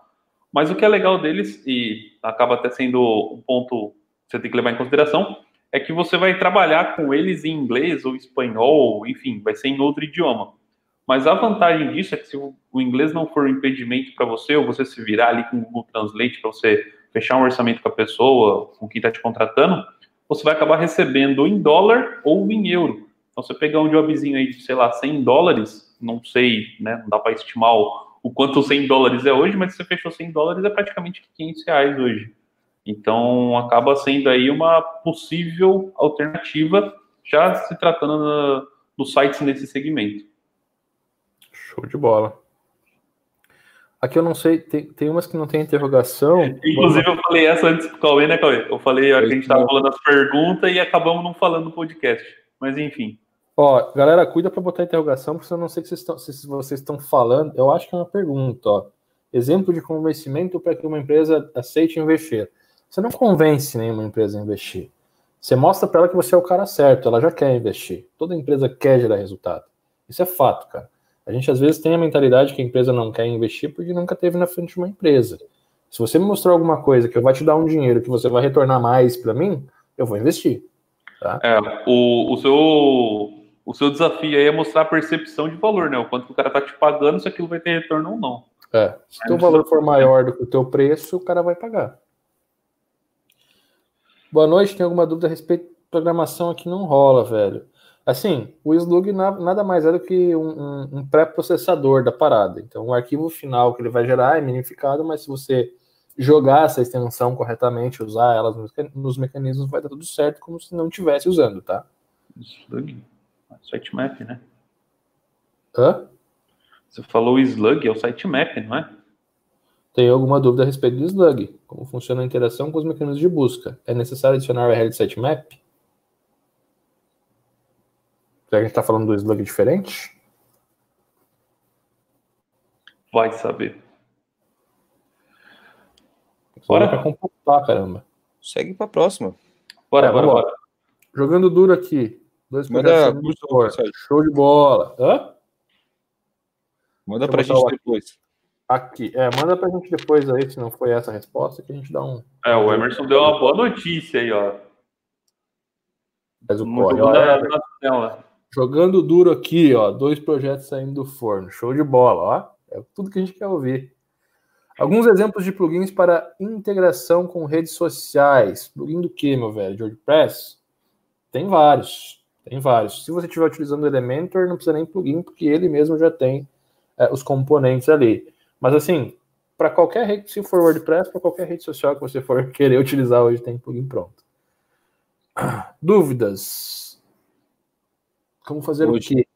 B: Mas o que é legal deles, e acaba até sendo um ponto que você tem que levar em consideração, é que você vai trabalhar com eles em inglês ou espanhol, enfim, vai ser em outro idioma. Mas a vantagem disso é que se o inglês não for um impedimento para você, ou você se virar ali com o Google Translate para você fechar um orçamento com a pessoa, com quem está te contratando, você vai acabar recebendo em dólar ou em euro. Então, você pegar um jobzinho aí de, sei lá, 100 dólares, não sei, né, não dá para estimar o, o quanto 100 dólares é hoje, mas se você fechou 100 dólares é praticamente 500 reais hoje. Então, acaba sendo aí uma possível alternativa, já se tratando dos sites nesse segmento.
C: Show de bola. Aqui eu não sei, tem, tem umas que não tem interrogação.
B: Inclusive, eu falei essa antes do Cauê, né, Cauê? Eu falei a hora que a gente estava falando as perguntas e acabamos não falando no podcast. Mas enfim.
C: Ó, galera, cuida para botar interrogação, porque eu não sei se vocês, estão, se vocês estão falando. Eu acho que é uma pergunta, ó. Exemplo de convencimento para que uma empresa aceite investir. Você não convence nenhuma empresa a investir. Você mostra para ela que você é o cara certo, ela já quer investir. Toda empresa quer gerar resultado. Isso é fato, cara. A gente às vezes tem a mentalidade que a empresa não quer investir porque nunca teve na frente de uma empresa. Se você me mostrar alguma coisa que vai te dar um dinheiro que você vai retornar mais para mim, eu vou investir. Tá?
B: É, o, o seu O seu desafio aí é mostrar a percepção de valor, né? O quanto que o cara tá te pagando, se aquilo vai ter retorno ou não.
C: É. Se o teu valor for maior do que o teu preço, o cara vai pagar. Boa noite, tem alguma dúvida a respeito de programação aqui? Não rola, velho. Assim, o Slug nada mais é do que um, um, um pré-processador da parada. Então, o arquivo final que ele vai gerar é minificado, mas se você jogar essa extensão corretamente, usar elas nos mecanismos, vai dar tudo certo, como se não estivesse usando, tá?
B: Slug, sitemap, né?
C: Hã?
B: Você falou o Slug, é o sitemap, não é?
C: Tem alguma dúvida a respeito do Slug? Como funciona a interação com os mecanismos de busca? É necessário adicionar o URL de sitemap? Será que a gente está falando do slug diferente?
B: Vai saber.
C: Bora para computar, caramba.
A: Segue para a próxima.
B: Bora, é, bora, bora.
C: Jogando duro aqui. Dois
A: Manda
C: Show de bola. Hã?
A: Manda para a gente depois.
C: Aqui. É, manda para a gente depois aí, se não foi essa a resposta, que a gente dá um.
B: É, o Emerson deu uma boa notícia aí, ó.
C: Mas o corre, ó, tela. Jogando duro aqui, ó, dois projetos saindo do forno. Show de bola, ó. É tudo que a gente quer ouvir. Alguns exemplos de plugins para integração com redes sociais. Plugin do que, meu velho? De WordPress? Tem vários. Tem vários. Se você estiver utilizando o Elementor, não precisa nem plugin, porque ele mesmo já tem é, os componentes ali. Mas assim, para qualquer rede, se for WordPress, para qualquer rede social que você for querer utilizar hoje, tem plugin pronto. Dúvidas? Como fazer Hoje. o quê?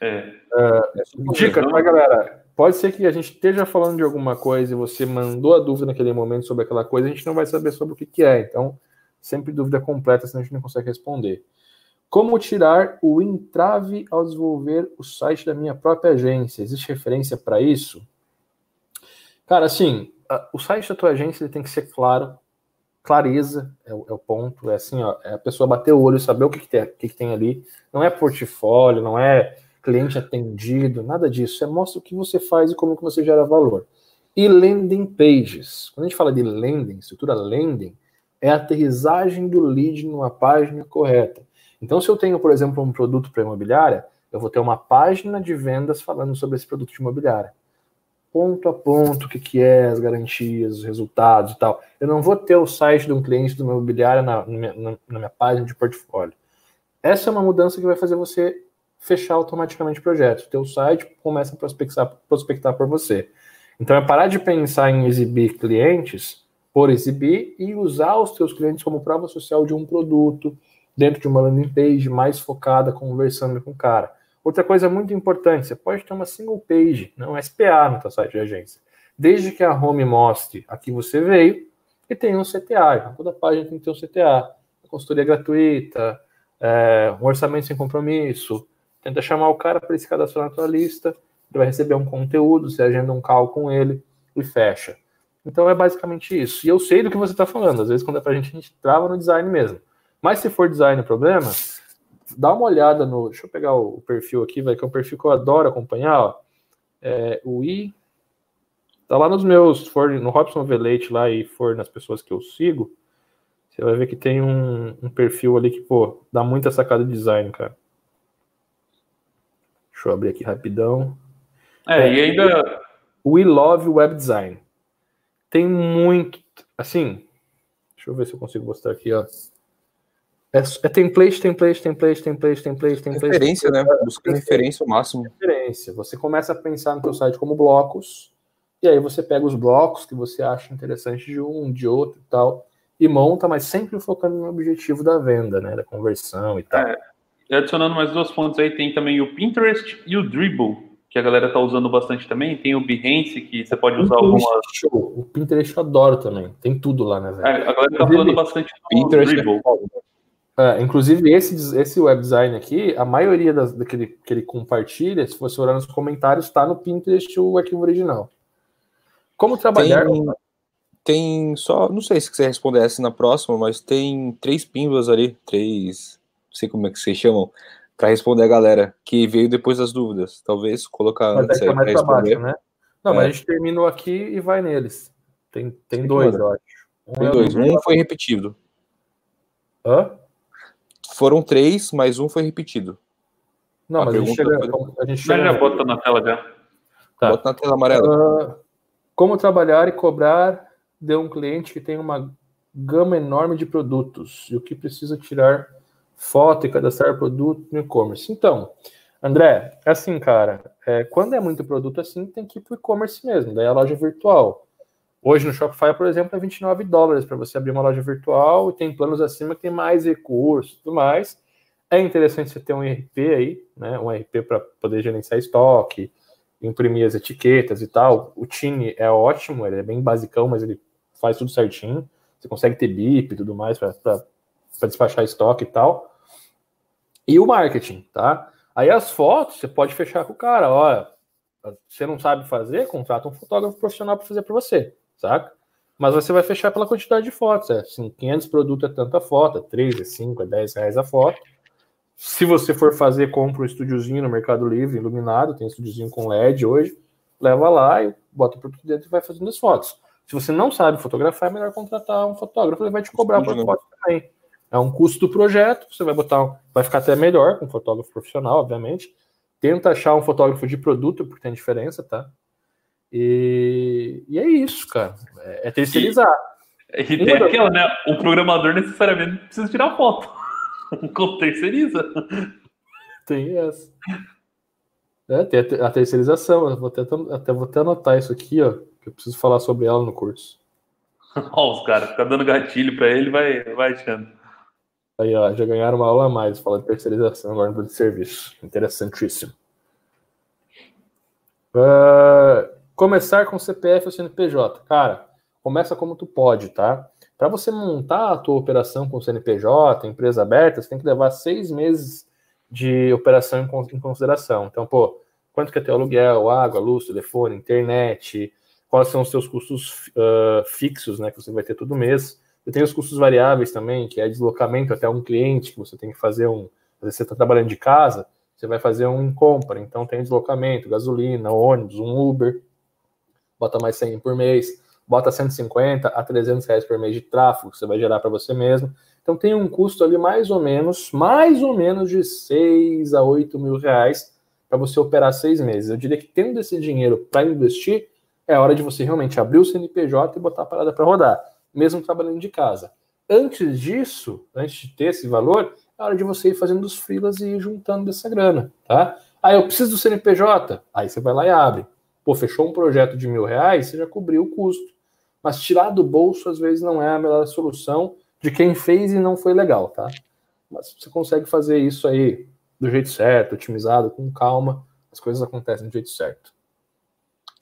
B: É.
C: Uh, dica, tá, galera? Pode ser que a gente esteja falando de alguma coisa e você mandou a dúvida naquele momento sobre aquela coisa, a gente não vai saber sobre o que, que é. Então, sempre dúvida completa, senão a gente não consegue responder. Como tirar o entrave ao desenvolver o site da minha própria agência? Existe referência para isso? Cara, assim, o site da tua agência tem que ser claro, clareza é o, é o, ponto, é assim, ó, é a pessoa bater o olho, saber o que, que, tem, que, que tem ali, não é portfólio, não é cliente atendido, nada disso, é mostra o que você faz e como que você gera valor. E landing pages, quando a gente fala de landing, estrutura landing, é a aterrissagem do lead numa página correta. Então, se eu tenho, por exemplo, um produto para imobiliária, eu vou ter uma página de vendas falando sobre esse produto de imobiliária ponto a ponto o que, que é, as garantias, os resultados e tal. Eu não vou ter o site de um cliente do meu imobiliário na, na, na minha página de portfólio. Essa é uma mudança que vai fazer você fechar automaticamente o projeto. O teu site começa a prospectar, prospectar por você. Então é parar de pensar em exibir clientes por exibir e usar os teus clientes como prova social de um produto dentro de uma landing page mais focada, conversando com o cara. Outra coisa muito importante, você pode ter uma single page, não SPA no seu site de agência. Desde que a home mostre a que você veio e tenha um CTA. Então, toda página tem que ter um CTA. Consultoria gratuita, é, um orçamento sem compromisso. Tenta chamar o cara para esse cadastrar na tua lista. Ele vai receber um conteúdo, você agenda um call com ele e fecha. Então é basicamente isso. E eu sei do que você está falando. Às vezes, quando é para a gente, a gente trava no design mesmo. Mas se for design o problema, dá uma olhada no. Deixa eu pegar o, perfil aqui, vai, que é um perfil que eu adoro acompanhar. Ó. É, o I. Tá lá nos meus, for, no Robson Velete lá e for nas pessoas que eu sigo, você vai ver que tem um, um perfil ali que, pô, dá muita sacada de design, cara. Deixa eu abrir aqui rapidão.
B: É, é e ainda.
C: We Love Web Design. Tem muito. Assim, deixa eu ver se eu consigo mostrar aqui, ó. É, é template, template, template, template, template, template.
A: Referência, né? Busca referência o máximo.
C: Referência. Você começa a pensar no seu site como blocos, e aí você pega os blocos que você acha interessante de um, de outro e tal, e monta, mas sempre focando no objetivo da venda, né? Da conversão e tal. É,
B: e adicionando mais duas fontes aí, tem também o Pinterest e o Dribble, que a galera tá usando bastante também. Tem o Behance, que você pode usar algumas.
C: Show. O Pinterest eu adoro também. Tem tudo lá, né, velho?
B: É, a galera tá falando bastante do
A: Pinterest. É.
C: É, inclusive, esse, esse web design aqui, a maioria das, daquele que ele compartilha, se você olhar nos comentários, está no Pinterest o arquivo original. Como trabalhar.
A: Tem, tem só, não sei se você responder essa na próxima, mas tem três pílulas ali, três, não sei como é que vocês chamam, para responder a galera que veio depois das dúvidas. Talvez colocar
C: mas antes aí para responder. Baixo, né? Não, é. mas a gente terminou aqui e vai neles. Tem, tem dois, eu acho.
A: Um tem é dois. Um foi repetido.
C: Hã?
A: Foram três, mas um foi repetido.
C: Não,
A: A
C: mas a gente chega. A gente
B: Já,
C: chega
B: já bota na tela já.
C: Tá.
A: Bota na tela amarela.
C: Ah, como trabalhar e cobrar de um cliente que tem uma gama enorme de produtos e o que precisa tirar foto e cadastrar produto no e-commerce. Então, André, é assim, cara, é, quando é muito produto assim, tem que ir para o e-commerce mesmo, daí a loja virtual. Hoje no Shopify, por exemplo, é 29 dólares para você abrir uma loja virtual e tem planos acima que tem mais recursos e tudo mais. É interessante você ter um ERP aí, né? Um ERP para poder gerenciar estoque, imprimir as etiquetas e tal. O Tine é ótimo, ele é bem basicão, mas ele faz tudo certinho. Você consegue ter BIP e tudo mais para despachar estoque e tal. E o marketing, tá? Aí as fotos você pode fechar com o cara, olha, você não sabe fazer, contrata um fotógrafo profissional para fazer para você, saca? Mas você vai fechar pela quantidade de fotos, é assim, 500 produtos é tanta foto, é 3, é 5, é 10 reais a foto. Se você for fazer, compra um estúdiozinho no Mercado Livre, iluminado, tem estúdiozinho com LED hoje, leva lá e bota o produto dentro e vai fazendo as fotos. Se você não sabe fotografar, é melhor contratar um fotógrafo, ele vai te cobrar por foto também. É um custo do projeto, você vai botar, vai ficar até melhor com um fotógrafo profissional, obviamente. Tenta achar um fotógrafo de produto, porque tem diferença, tá? E, e é isso, cara. É, é terceirizar.
B: E tem aquela, né? O programador necessariamente precisa tirar foto. Como terceiriza.
C: Tem essa. É, tem a a terceirização. Eu vou até, até, vou até anotar isso aqui, ó. Que eu preciso falar sobre ela no curso.
B: Ó, os caras, fica dando gatilho pra ele, vai, vai achando.
C: Aí, ó, já ganharam uma aula a mais falando de terceirização agora de serviço. Interessantíssimo. Ah, começar com CPF ou CNPJ. Cara, começa como tu pode, tá? Para você montar a tua operação com CNPJ, empresa aberta, você tem que levar seis meses de operação em con- em consideração. Então, pô, quanto que é teu aluguel, água, luz, telefone, internet, quais são os seus custos ah, fixos, né, que você vai ter todo mês. E tem os custos variáveis também, que é deslocamento até um cliente, que você tem que fazer um. Você está trabalhando de casa, você vai fazer um compra, então tem deslocamento, gasolina, ônibus, um Uber, bota mais 100 por mês, bota 150 a 300 reais por mês de tráfego que você vai gerar para você mesmo. Então tem um custo ali mais ou menos, mais ou menos de 6 a 8 mil reais para você operar seis meses. Eu diria que tendo esse dinheiro para investir, é hora de você realmente abrir o CNPJ e botar a parada para rodar, mesmo trabalhando de casa. Antes disso, antes de ter esse valor, é hora de você ir fazendo os freelas e ir juntando dessa grana, tá? Ah, eu preciso do CNPJ? Aí você vai lá e abre. Pô, fechou um projeto de mil reais, você já cobriu o custo. Mas tirar do bolso, às vezes, não é a melhor solução de quem fez e não foi legal, tá? Mas você consegue fazer isso aí do jeito certo, otimizado, com calma, as coisas acontecem do jeito certo.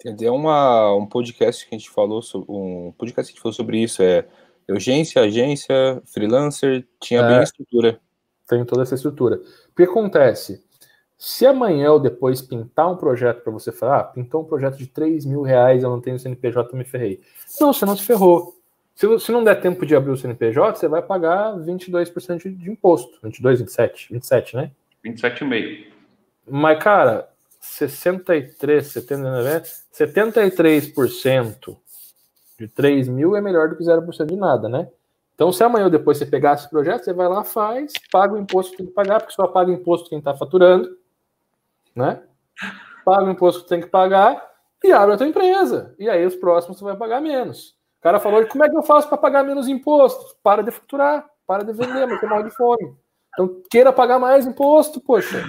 A: Tem uma, um podcast que a gente falou sobre, um podcast que a gente falou sobre isso, é urgência, agência, freelancer, tinha
C: É.
A: bem a estrutura.
C: Tem toda essa estrutura. O que acontece? Se amanhã ou depois pintar um projeto para você falar, ah, pintou um projeto de 3 mil reais, eu não tenho CNPJ, eu me ferrei. Não, você não se ferrou. Se, se não der tempo de abrir o CNPJ, você vai pagar 22% de, de imposto. 22, 27, 27, né?
B: 27,5.
C: Mas, cara, 63, 79, 73% de 3 mil é melhor do que 0% de nada, né? Então, se amanhã ou depois você pegar esse projeto, você vai lá, faz, paga o imposto que tem que pagar, porque só paga imposto quem está faturando, né? Paga o imposto que tem que pagar e abre a tua empresa. E aí os próximos você vai pagar menos. O cara falou, como é que eu faço para pagar menos imposto? Para de faturar, para de vender, mas você morre de fome. Então, queira pagar mais imposto, poxa.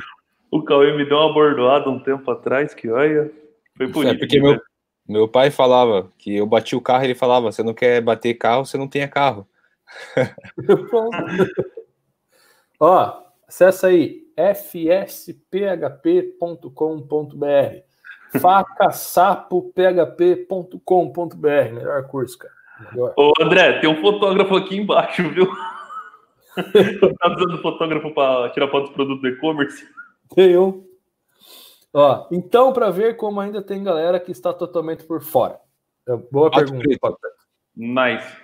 B: O Cauê me deu uma bordoada um tempo atrás, que olha. Foi por
A: É
B: isso.
A: porque meu, meu pai falava que eu bati o carro, ele falava, você não quer bater carro, você não tenha carro.
C: Ó, acessa aí fsphp.com.br facasapophp.com.br Melhor curso, cara. Melhor.
B: Ô, André, tem um fotógrafo aqui embaixo, viu? tá usando fotógrafo para tirar foto do e-commerce?
C: Tem um. Ó, então, para ver como ainda tem galera que está totalmente por fora. É boa pergunta. Pato.
B: Nice.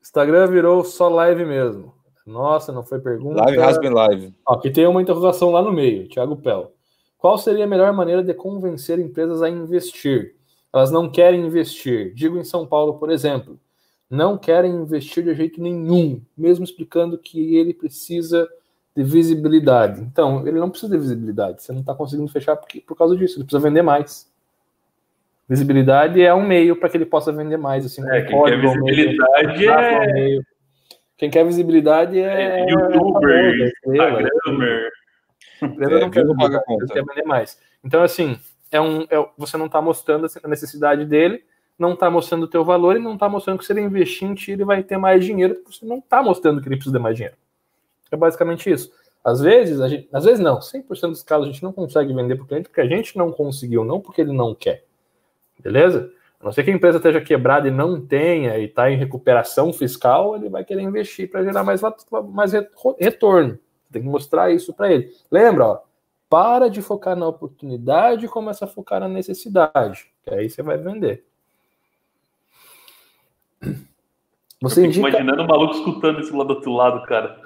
C: Instagram virou só live mesmo. Nossa, não foi pergunta.
A: Live, Rasbin Live.
C: Ó, Aqui tem uma interrogação lá no meio, Thiago Pel. Qual seria a melhor maneira de convencer empresas a investir? Elas não querem investir. Digo em São Paulo, por exemplo. Não querem investir de jeito nenhum, mesmo explicando que ele precisa de visibilidade. Então, ele não precisa de visibilidade. Você não está conseguindo fechar porque, por causa disso. Ele precisa vender mais. Visibilidade é um meio para que ele possa vender mais. Assim,
B: é, quem quer visibilidade meio, é... Meio.
C: Quem quer visibilidade é...
B: é youtuber, Instagramer.
C: Empresa não quer, pagar conta. quer vender mais. Então, assim, é um, é, você não está mostrando a necessidade dele, não está mostrando o teu valor e não está mostrando que se ele investir em ti, ele vai ter mais dinheiro, porque você não está mostrando que ele precisa de mais dinheiro. É basicamente isso. Às vezes, a gente, às vezes não, 100% dos casos a gente não consegue vender para o cliente porque a gente não conseguiu, não porque ele não quer. Beleza? A não ser que a empresa esteja quebrada e não tenha e está em recuperação fiscal, ele vai querer investir para gerar mais, mais retorno. Tem que mostrar isso para ele. Lembra, ó, para de focar na oportunidade e começa a focar na necessidade. Que aí você vai vender.
B: Você indica... imaginando o maluco escutando esse lá do outro lado, cara.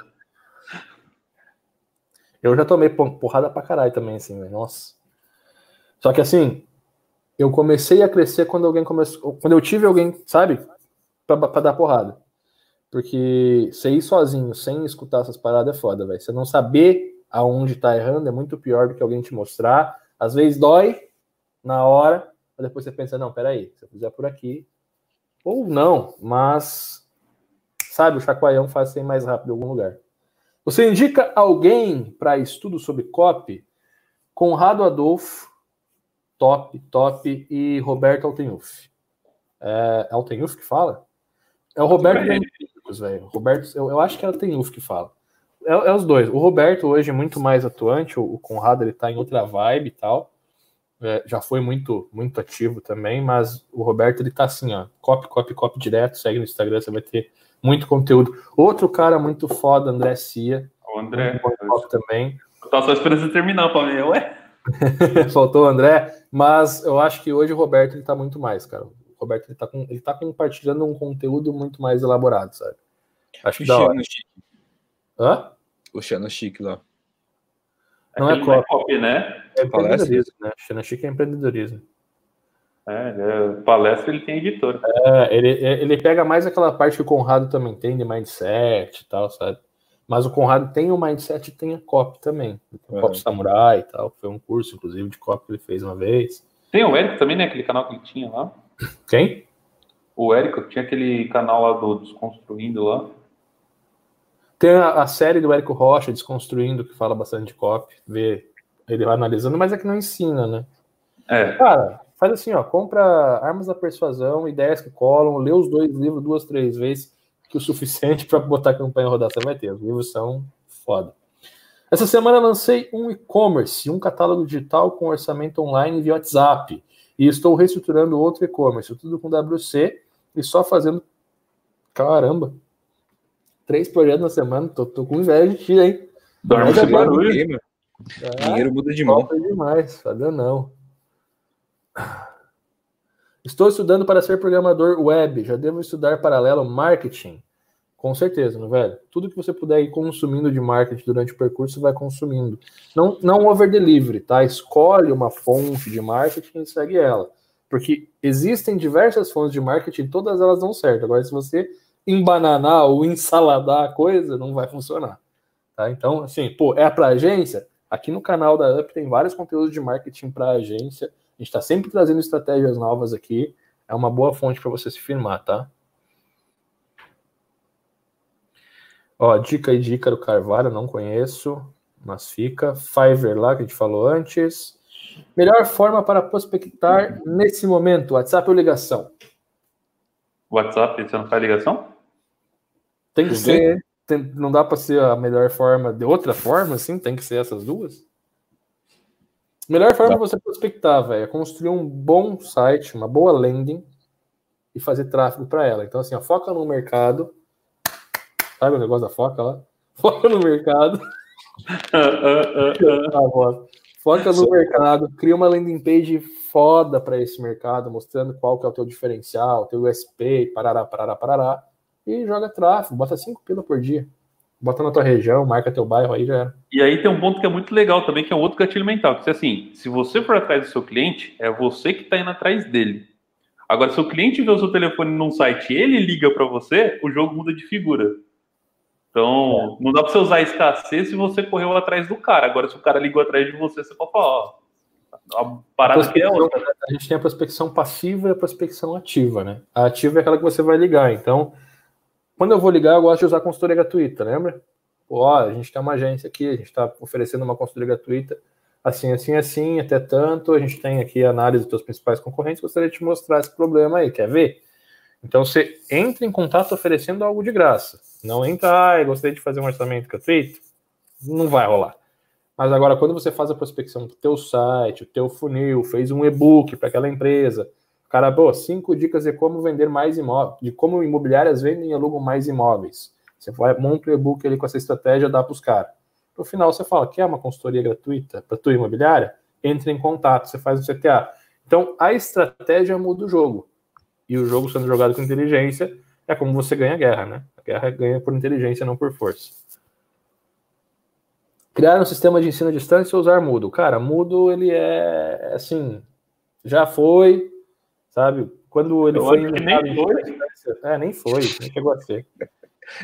C: Eu já tomei porrada pra caralho também, assim, velho. Nossa. Só que assim, eu comecei a crescer quando alguém começou. Quando eu tive alguém, sabe? Pra, pra dar porrada. Porque você ir sozinho, sem escutar essas paradas, é foda, velho. Você não saber aonde tá errando é muito pior do que alguém te mostrar. Às vezes dói na hora, mas depois você pensa, não, peraí, se eu fizer por aqui. Ou não, mas sabe, o chacoalhão faz ser mais rápido em algum lugar. Você indica alguém para estudo sobre COP? Conrado Adolfo, top, top, e Roberto Altenhuf. É, é Altenhuf que fala? É o Roberto velho. Roberto, eu, eu, acho que é Altenhuf que fala. É, é, os dois. O Roberto hoje é muito mais atuante, o, o Conrado ele tá em outra vibe e tal. É, já foi muito muito ativo também, mas o Roberto ele tá assim, ó, copy, copy, copy direto, segue no Instagram, você vai ter muito conteúdo. Outro cara muito foda, André Cia.
B: O André.
C: também.
B: Eu tava só esperando você terminar pra mim, ué?
C: Faltou o André, mas eu acho que hoje o Roberto ele tá muito mais, cara. O Roberto ele tá, com, ele tá compartilhando um conteúdo muito mais elaborado, sabe?
A: Acho que o da hora. Chique.
C: Hã?
A: O Xano Chique lá.
C: Não é, é
B: copy, né?
C: É empreendedorismo, né? Xano Chique é empreendedorismo.
B: É, é, palestra ele tem editora.
C: É, ele, ele pega mais aquela parte que o Conrado também tem de mindset e tal, sabe? Mas o Conrado tem o mindset e tem a copy também. O é. Copy Samurai e tal. Foi um curso, inclusive, de copy que ele fez uma vez.
B: Tem o Érico também, né? Aquele canal que ele tinha lá.
C: Quem?
B: O Érico tinha aquele canal lá do Desconstruindo lá.
C: Tem a, a, série do Érico Rocha, Desconstruindo, que fala bastante de copy. Vê ele vai analisando, mas é que não ensina, né?
B: É.
C: Cara, faz assim, ó. Compra Armas da Persuasão, Ideias que Colam, lê os dois livros duas, três vezes que o suficiente para botar a campanha rodar você vai ter. Os livros são foda. Essa semana lancei um e-commerce, um catálogo digital com orçamento online via WhatsApp. E estou reestruturando outro e-commerce, tudo com WC e só fazendo. Caramba! Três projetos na semana, tô, tô com inveja de ti, hein?
B: Dorme.
A: Ah, Dinheiro muda de mão.
C: demais, Fabio não. Estou estudando para ser programador web. Já devo estudar paralelo marketing? Com certeza, não velho? Tudo que você puder ir consumindo de marketing durante o percurso, vai consumindo. Não, não over delivery, tá? Escolhe uma fonte de marketing e segue ela. Porque existem diversas fontes de marketing, todas elas dão certo. Agora, se você embananar ou ensaladar a coisa, não vai funcionar. Tá? Então, assim, pô, é para agência? Aqui no canal da Up tem vários conteúdos de marketing para agência gente está sempre trazendo estratégias novas aqui. É uma boa fonte para você se firmar, tá? Ó, dica e dica do Carvalho, não conheço, mas fica. Fiverr lá, que a gente falou antes. Melhor forma para prospectar nesse momento, WhatsApp ou ligação?
B: WhatsApp, você não faz ligação?
C: Tem que ser. Tem, não dá para ser a melhor forma de outra forma, assim? Tem que ser essas duas? Melhor forma de você prospectar, velho, é construir um bom site, uma boa landing e fazer tráfego para ela. Então, assim, ó, foca no mercado. Sabe o negócio da foca lá? Foca no mercado. foca no mercado, cria uma landing page foda para esse mercado, mostrando qual que é o teu diferencial, teu USP, parará, parará, parará, e joga tráfego, bota 5 pila por dia. Bota na tua região, marca teu bairro aí já era.
B: E aí tem um ponto que é muito legal também, que é um outro gatilho mental. Que é assim, se você for atrás do seu cliente, é você que está indo atrás dele. Agora, se o cliente vê o seu telefone num site e ele liga para você, o jogo muda de figura. Então, é. não dá para você usar escassez se você correu atrás do cara. Agora, se o cara ligou atrás de você, você pode falar, ó, a parada a que é outra.
C: A gente tem a prospecção passiva e a prospecção ativa, né? A ativa é aquela que você vai ligar. Então, quando eu vou ligar, eu gosto de usar consultoria gratuita, lembra? Ó, a gente tem uma agência aqui, a gente está oferecendo uma consultoria gratuita, assim, assim, assim, até tanto. A gente tem aqui a análise dos seus principais concorrentes. Gostaria de te mostrar esse problema aí, quer ver? Então, você entra em contato oferecendo algo de graça. Não entra, ah, eu gostaria de fazer um orçamento gratuito. Não vai rolar. Mas agora, quando você faz a prospecção do teu site, o teu funil, fez um e-book para aquela empresa, cara, pô, cinco dicas de como vender mais imóveis, de como imobiliárias vendem e alugam mais imóveis. Você vai, monta o e-book ali com essa estratégia, dá para os caras. No final, você fala, quer uma consultoria gratuita para tua imobiliária? Entre em contato, você faz o CTA. Então, a estratégia muda o jogo e o jogo sendo jogado com inteligência, é como você ganha a guerra, né? A guerra ganha por inteligência, não por força. Criar um sistema de ensino à distância ou usar Moodle? Cara, Moodle, ele é, assim, já foi, sabe? Quando ele Eu foi...
B: nem foi.
C: É, nem foi, nem chegou a ser.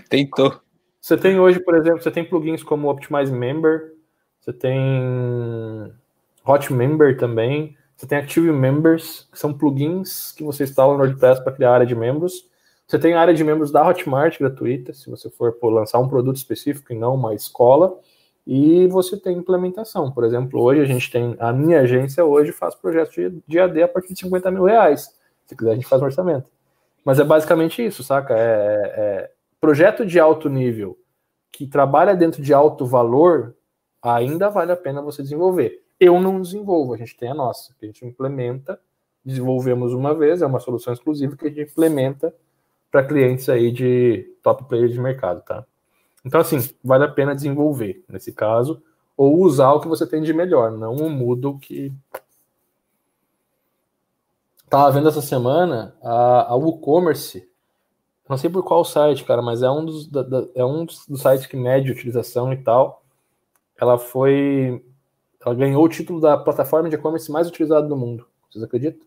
A: Tentou.
C: Você tem hoje, por exemplo, você tem plugins como Optimize Member, você tem Hot Member também, você tem Active Members, que são plugins que você instala no WordPress para criar área de membros. Você tem a área de membros da Hotmart gratuita, se você for por lançar um produto específico e não uma escola. E você tem implementação. Por exemplo, hoje a gente tem. A minha agência hoje faz projetos de, de AD a partir de 50 mil reais. Se quiser, a gente faz um orçamento. Mas é basicamente isso, saca? É, é, projeto de alto nível que trabalha dentro de alto valor, ainda vale a pena você desenvolver. Eu não desenvolvo, a gente tem a nossa, que a gente implementa, desenvolvemos uma vez, é uma solução exclusiva que a gente implementa para clientes aí de top players de mercado, tá? Então, assim, vale a pena desenvolver, nesse caso, ou usar o que você tem de melhor, não o Moodle que. Tava vendo essa semana a, a WooCommerce, não sei por qual site, cara, mas é um dos, da, da, é um dos, dos sites que mede utilização e tal. Ela foi ela ganhou o título da plataforma de e-commerce mais utilizada do mundo. Vocês acreditam?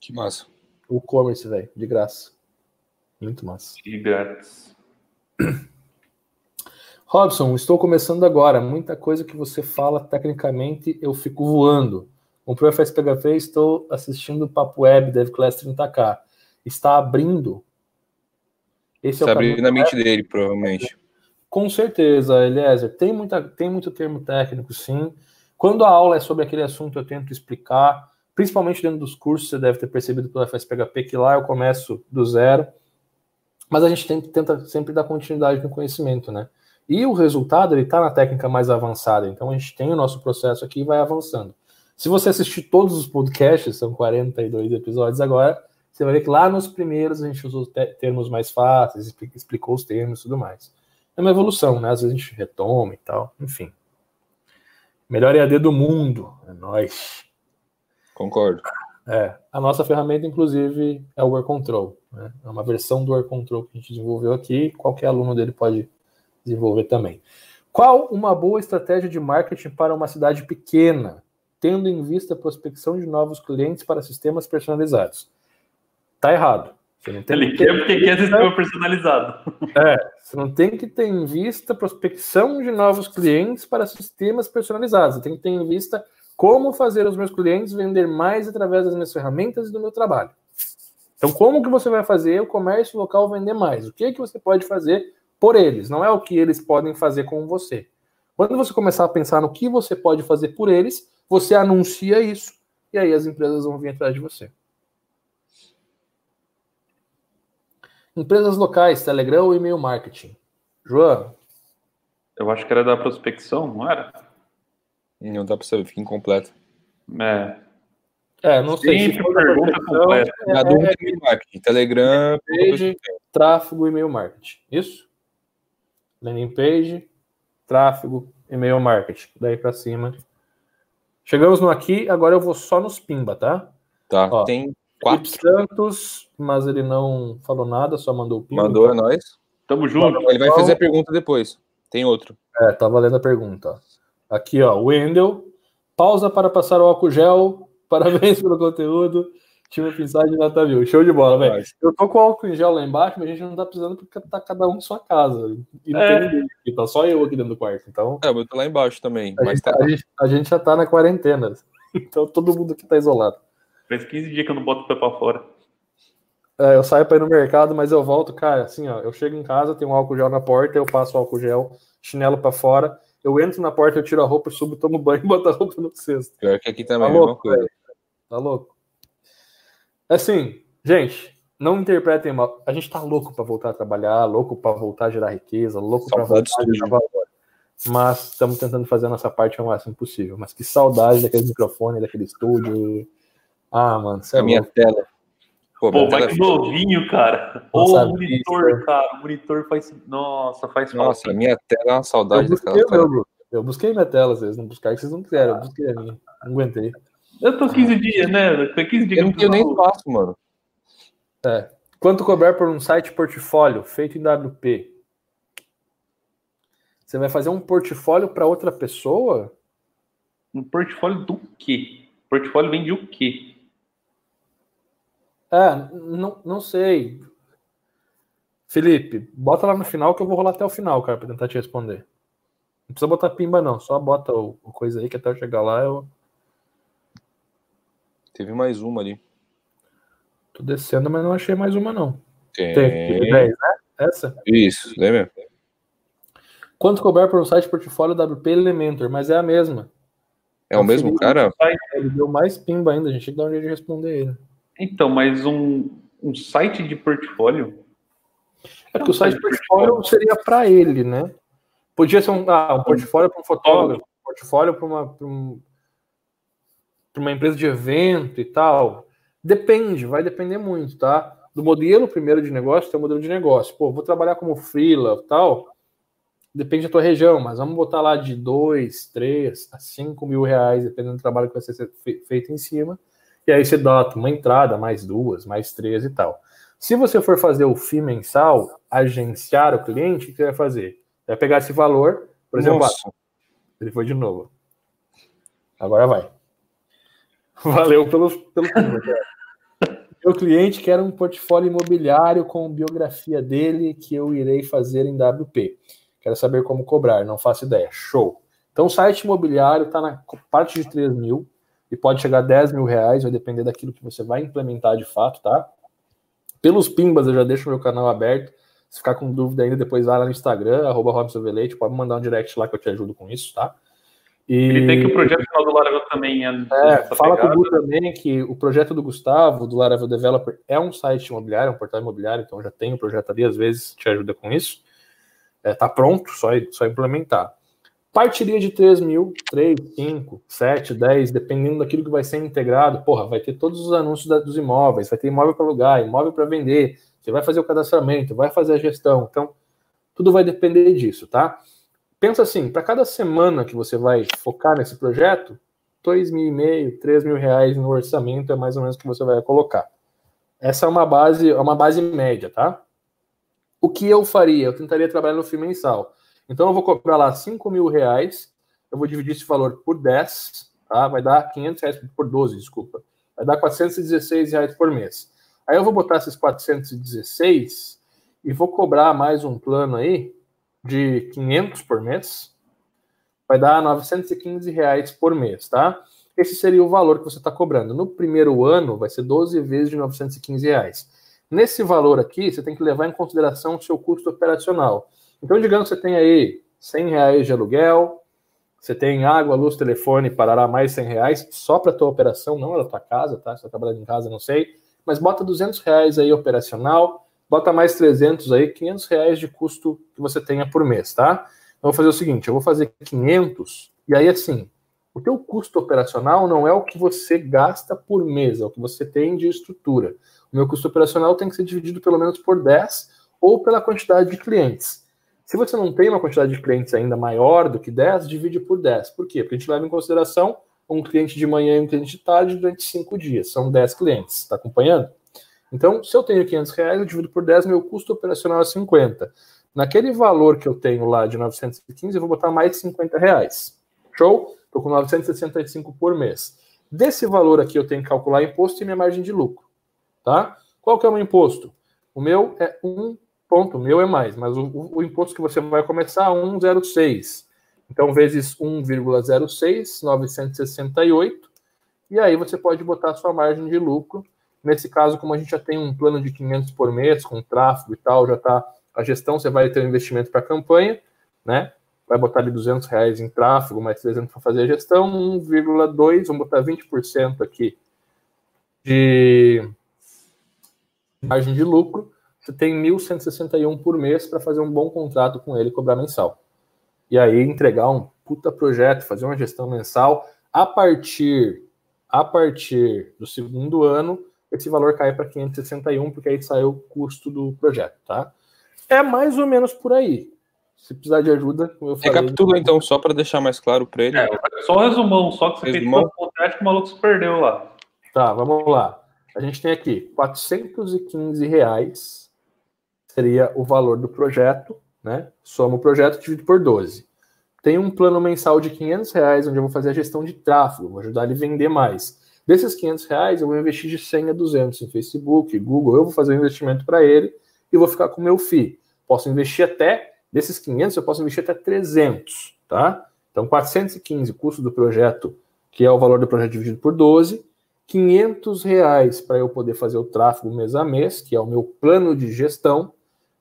A: Que massa.
C: O e-commerce, velho, de graça. Muito massa.
B: De grátis.
C: Robson, estou começando agora. Muita coisa que você fala tecnicamente eu fico voando. Comprei o FSPHP estou assistindo o Papo Web DevClass 30K. Está abrindo.
A: Esse Está é abrindo na mente dele, provavelmente.
C: Com certeza, Eliezer. Tem, muita, tem muito termo técnico, sim. Quando a aula é sobre aquele assunto, eu tento explicar, principalmente dentro dos cursos, você deve ter percebido pelo FSPHP que lá eu começo do zero. Mas a gente tenta, tenta sempre dar continuidade no conhecimento, né? E o resultado, ele está na técnica mais avançada. Então a gente tem o nosso processo aqui e vai avançando. Se você assistir todos os podcasts, são 42 episódios agora, você vai ver que lá nos primeiros a gente usou termos mais fáceis, explicou os termos e tudo mais é uma evolução, né? Às vezes a gente retoma e tal, enfim. Melhor EAD do mundo, é nós.
A: Concordo.
C: É, a nossa ferramenta, inclusive, é o Work Control. Né? É uma versão do Work Control que a gente desenvolveu aqui, qualquer aluno dele pode desenvolver também. Qual uma boa estratégia de marketing para uma cidade pequena, tendo em vista a prospecção de novos clientes para sistemas personalizados? Tá errado.
B: Você não tem Ele que quer porque quer sistema personalizado.
C: É, você não tem que ter em vista prospecção de novos clientes para sistemas personalizados. Você tem que ter em vista como fazer os meus clientes vender mais através das minhas ferramentas e do meu trabalho. Então, como que você vai fazer o comércio local vender mais? O que que você pode fazer por eles? Não é o que eles podem fazer com você. Quando você começar a pensar no que você pode fazer por eles, você anuncia isso e aí as empresas vão vir atrás de você. Empresas locais, Telegram ou e-mail marketing? João?
B: Eu acho que era da prospecção, não era?
A: Não dá para saber, fica incompleto.
B: É.
C: É, não sei.
B: Se pergunta completa.
A: É, e-mail marketing. Telegram,
C: page, tráfego, e-mail marketing. Isso? Landing page, tráfego, e-mail marketing. Daí para cima. Chegamos no aqui, agora eu vou só nos pimba, tá?
A: Tá. Ó, tem Quatro.
C: Santos, mas ele não falou nada, só mandou o
A: ping. Mandou, é nóis.
B: Tamo junto.
A: Ele vai fazer a pergunta depois. Tem outro.
C: É, tá valendo a pergunta. Aqui, ó, Wendel. Pausa para passar o álcool gel. Parabéns pelo conteúdo. Time Pinside nota mil. Show de bola, velho. Eu tô com álcool em gel lá embaixo, mas a gente não tá precisando porque tá cada um em sua casa. E não é. tem ninguém aqui, tá só eu aqui dentro do quarto. Então.
A: É, eu tô lá embaixo também.
C: A,
A: mas
C: gente,
A: tá...
C: a, gente, a gente já tá na quarentena. Então todo mundo aqui tá isolado.
B: Faz 15 dias que eu não boto o pé pra fora.
C: É, eu saio pra ir no mercado, mas eu volto, cara, assim, ó. Eu chego em casa, tem um álcool gel na porta, eu passo o álcool gel, chinelo pra fora. Eu entro na porta, eu tiro a roupa, subo, tomo banho e boto a roupa no cesto.
A: Pior que aqui também
C: tá
A: é a mesma coisa.
C: Tá louco? Assim, gente, não interpretem mal. A gente tá louco para voltar a trabalhar, louco para voltar a gerar riqueza, louco para voltar a gerar valor. Mas estamos tentando fazer a nossa parte ao máximo possível. Mas que saudade daquele microfone, daquele estúdio. Ah, mano,
A: é a minha tela.
B: Pô, Pô vai que novinho, cara. Ô, oh, monitor, cara. O monitor faz. Nossa, faz
A: Nossa, falta. a minha tela é uma saudade
C: eu busquei daquela tela. Eu busquei minha tela, vocês não buscaram, que vocês não quiseram. Eu busquei a minha. Não aguentei.
B: Eu tô 15 dias, né? Foi 15 dias.
A: Eu, eu nem faço, mano.
C: É. Quanto cobrar por um site portfólio feito em WP? Você vai fazer um portfólio para outra pessoa?
B: Um portfólio do quê? Portfólio vem de o quê?
C: É, não, não sei. Felipe, bota lá no final que eu vou rolar até o final, cara, para tentar te responder. Não precisa botar pimba, não. Só bota o, o coisa aí que até eu chegar lá eu.
A: Teve mais uma ali.
C: Tô descendo, mas não achei mais uma, não.
A: Tem. Tem 10,
C: né? Essa?
A: Isso, lembra?
C: Quanto cobrar por um site portfólio WP Elementor? Mas é a mesma.
A: É o mesmo cara?
C: Ele deu mais pimba ainda, a gente tem que dar um jeito de responder ele.
B: Então, mas um, um site de portfólio?
C: É porque o site de portfólio seria para ele, né? Podia ser um, ah, um portfólio para um fotógrafo, um portfólio para uma, um, para uma empresa de evento e tal, depende, vai depender muito, tá? Do modelo primeiro de negócio, tem o modelo de negócio. Pô, vou trabalhar como freela tal, depende da tua região, mas vamos botar lá de 2, 3 a 5 mil reais, dependendo do trabalho que vai ser feito em cima. E aí você dá uma entrada, mais duas, mais três e tal. Se você for fazer o FII mensal, agenciar o cliente, o que você vai fazer? Vai pegar esse valor, por exemplo, ah, ele foi de novo. Agora vai. Valeu pelo, pelo Meu cliente quer um portfólio imobiliário com biografia dele que eu irei fazer em WP. Quero saber como cobrar, não faço ideia. Show. Então, o site imobiliário está na parte de 3 mil e pode chegar a 10 mil reais, vai depender daquilo que você vai implementar de fato, tá? Pelos pimbas, eu já deixo meu canal aberto. Se ficar com dúvida ainda, depois vai lá no Instagram, arroba Robson pode mandar um direct lá que eu te ajudo com isso, tá?
B: E... Ele tem que o projeto final do Laravel também é.
C: é fala pegada. com o Gu também que o projeto do Gustavo, do Laravel Developer, é um site imobiliário, um portal imobiliário, então já tem o projeto ali, às vezes te ajuda com isso. É, tá pronto, só, só implementar. Partiria de 3 mil, 3, 5, 7, 10, dependendo daquilo que vai ser integrado. Porra, vai ter todos os anúncios da, dos imóveis, vai ter imóvel para alugar, imóvel para vender, você vai fazer o cadastramento, vai fazer a gestão. Então, tudo vai depender disso, tá? Pensa assim, para cada semana que você vai focar nesse projeto, dois mil e meio, três mil reais no orçamento é mais ou menos o que você vai colocar. Essa é uma base, é uma base média, tá? O que eu faria? Eu tentaria trabalhar no FII mensal. Então eu vou cobrar lá cinco mil reais, eu vou dividir esse valor por 10, tá? Vai dar 500 reais por 12, desculpa. Vai dar 416 reais por mês. Aí eu vou botar esses 416 e vou cobrar mais um plano aí de 500 por mês, vai dar 915 reais por mês, tá? Esse seria o valor que você está cobrando. No primeiro ano, vai ser 12 vezes de 915 reais. Nesse valor aqui, você tem que levar em consideração o seu custo operacional. Então, digamos que você tem aí 100 reais de aluguel, você tem água, luz, telefone, parará mais 100 reais só para a tua operação, não é da tua casa, tá? Se você está trabalhando em casa, não sei. Mas bota 200 reais aí operacional, bota mais 300 aí, 500 reais de custo que você tenha por mês, tá? Eu vou fazer o seguinte, eu vou fazer 500, e aí assim, o teu custo operacional não é o que você gasta por mês, é o que você tem de estrutura. O meu custo operacional tem que ser dividido pelo menos por 10 ou pela quantidade de clientes. Se você não tem uma quantidade de clientes ainda maior do que 10, divide por 10. Por quê? Porque a gente leva em consideração um cliente de manhã e um cliente de tarde durante 5 dias. São 10 clientes. Está acompanhando? Então, se eu tenho 500 reais, eu divido por 10, meu custo operacional é 50. Naquele valor que eu tenho lá de 915, eu vou botar mais 50 reais. Show? Estou com 965 por mês. Desse valor aqui eu tenho que calcular imposto e minha margem de lucro, tá? Qual que é o meu imposto? O meu é um ponto, o meu é mais, mas o, o, o imposto que você vai começar é 1,06. Então, vezes 1,06, 968, e aí você pode botar a sua margem de lucro. Nesse caso, como a gente já tem um plano de 500 por mês, com tráfego e tal, já está a gestão, você vai ter um investimento para a campanha, né? Vai botar ali 200 reais em tráfego, mais 300 para fazer a gestão, 1,2, vamos botar 20% aqui de margem de lucro, você tem 1.161 por mês para fazer um bom contrato com ele e cobrar mensal. E aí entregar um puta projeto, fazer uma gestão mensal. A partir, a partir do segundo ano, esse valor cai para 561, porque aí saiu o custo do projeto, tá? É mais ou menos por aí. Se precisar de ajuda, como eu falei.
A: Recapitula então, só para deixar mais claro para ele. É,
B: só um resumão, só que você resumão. fez o que o maluco se perdeu lá.
C: Tá, vamos lá. A gente tem aqui 415 reais seria o valor do projeto, né? Soma o projeto dividido por 12. Tem um plano mensal de 500 reais onde eu vou fazer a gestão de tráfego, vou ajudar ele a vender mais. Desses 500 reais, eu vou investir de 100 a 200 em Facebook, Google, eu vou fazer um investimento para ele e vou ficar com o meu FII. Posso investir até, desses 500, eu posso investir até 300, tá? Então, 415, custo do projeto, que é o valor do projeto dividido por 12, 500 reais para eu poder fazer o tráfego mês a mês, que é o meu plano de gestão.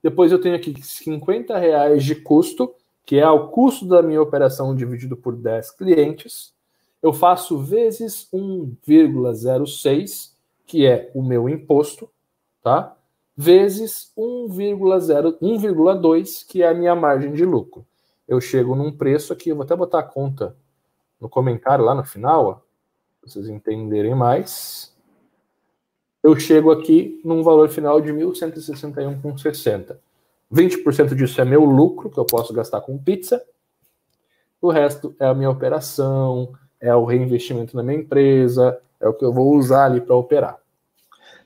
C: Depois eu tenho aqui 50 reais de custo, que é o custo da minha operação dividido por 10 clientes. Eu faço vezes 1,06, que é o meu imposto, tá? Vezes 1,2, que é a minha margem de lucro. Eu chego num preço aqui, eu vou até botar a conta no comentário lá no final, ó para vocês entenderem mais. Eu chego aqui num valor final de 1.161,60. 20% disso é meu lucro, que eu posso gastar com pizza. O resto é a minha operação, é o reinvestimento na minha empresa, é o que eu vou usar ali para operar.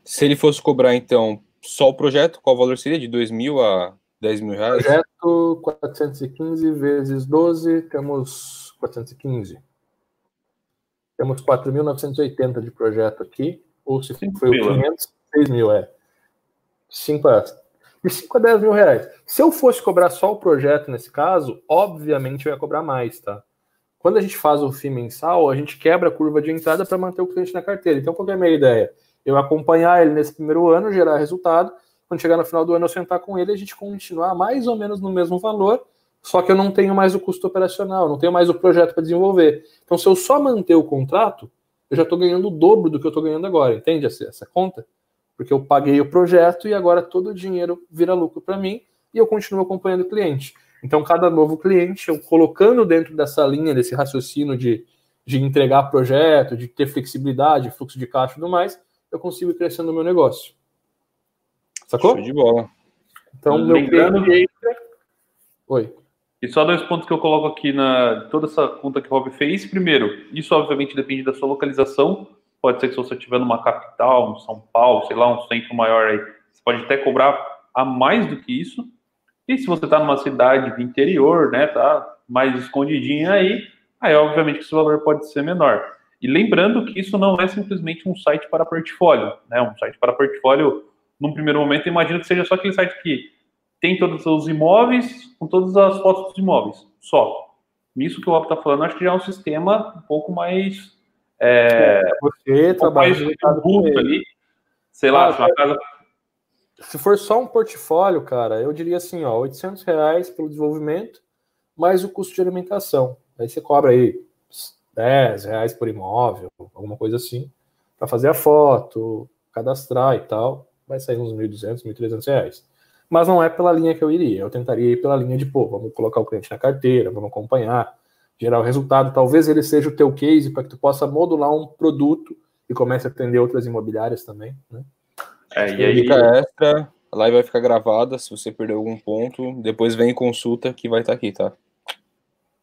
A: Se ele fosse cobrar, então, só o projeto, qual o valor seria? De 2 mil a 10 mil reais?
C: Projeto 415 vezes 12, temos 415. Temos 4.980 de projeto aqui, ou se foi o 500, 6 mil, é. 5 a, de 5 a 10 mil reais. Se eu fosse cobrar só o projeto nesse caso, obviamente eu ia cobrar mais, tá? Quando a gente faz o FII mensal, a gente quebra a curva de entrada para manter o cliente na carteira. Então, qual é a minha ideia? Eu acompanhar ele nesse primeiro ano, gerar resultado. Quando chegar no final do ano, eu sentar com ele, a gente continuar mais ou menos no mesmo valor só que eu não tenho mais o custo operacional, não tenho mais o projeto para desenvolver. Então, se eu só manter o contrato, eu já estou ganhando o dobro do que eu estou ganhando agora, entende essa conta? Porque eu paguei o projeto e agora todo o dinheiro vira lucro para mim e eu continuo acompanhando o cliente. Então, cada novo cliente, eu colocando dentro dessa linha, desse raciocínio de, de entregar projeto, de ter flexibilidade, fluxo de caixa e tudo mais, eu consigo ir crescendo o meu negócio. Sacou?
A: Show de bola.
C: Então, Lembrando... meu cliente entra...
B: Oi. E só dois pontos que eu coloco aqui na toda essa conta que o Rob fez. Primeiro, isso obviamente depende da sua localização. Pode ser que se você estiver numa capital, em São Paulo, sei lá, um centro maior aí, você pode até cobrar a mais do que isso. E se você está numa cidade do interior, né, tá mais escondidinha aí, aí obviamente que esse valor pode ser menor. E lembrando que isso não é simplesmente um site para portfólio, né? Um site para portfólio, num primeiro momento, imagino que seja só aquele site que tem todos os imóveis com todas as fotos dos imóveis, só. Isso que o Op está falando, acho que já é um sistema um pouco mais. É,
C: você um trabalha mais ali.
B: Sei lá, ah, sua casa.
C: Se for só um portfólio, cara, eu diria assim, ó, 800 reais pelo desenvolvimento, mais o custo de alimentação. Aí você cobra aí 10 reais por imóvel, alguma coisa assim, para fazer a foto, cadastrar e tal, vai sair uns 1.200, 1.300 reais mas não é pela linha que eu iria. Eu tentaria ir pela linha de, pô, vamos colocar o cliente na carteira, vamos acompanhar, gerar o resultado. Talvez ele seja o teu case para que tu possa modular um produto e comece a atender outras imobiliárias também, né?
A: É, e aí... Dica extra, a live vai ficar gravada, se você perdeu algum ponto, depois vem consulta que vai estar tá aqui, tá?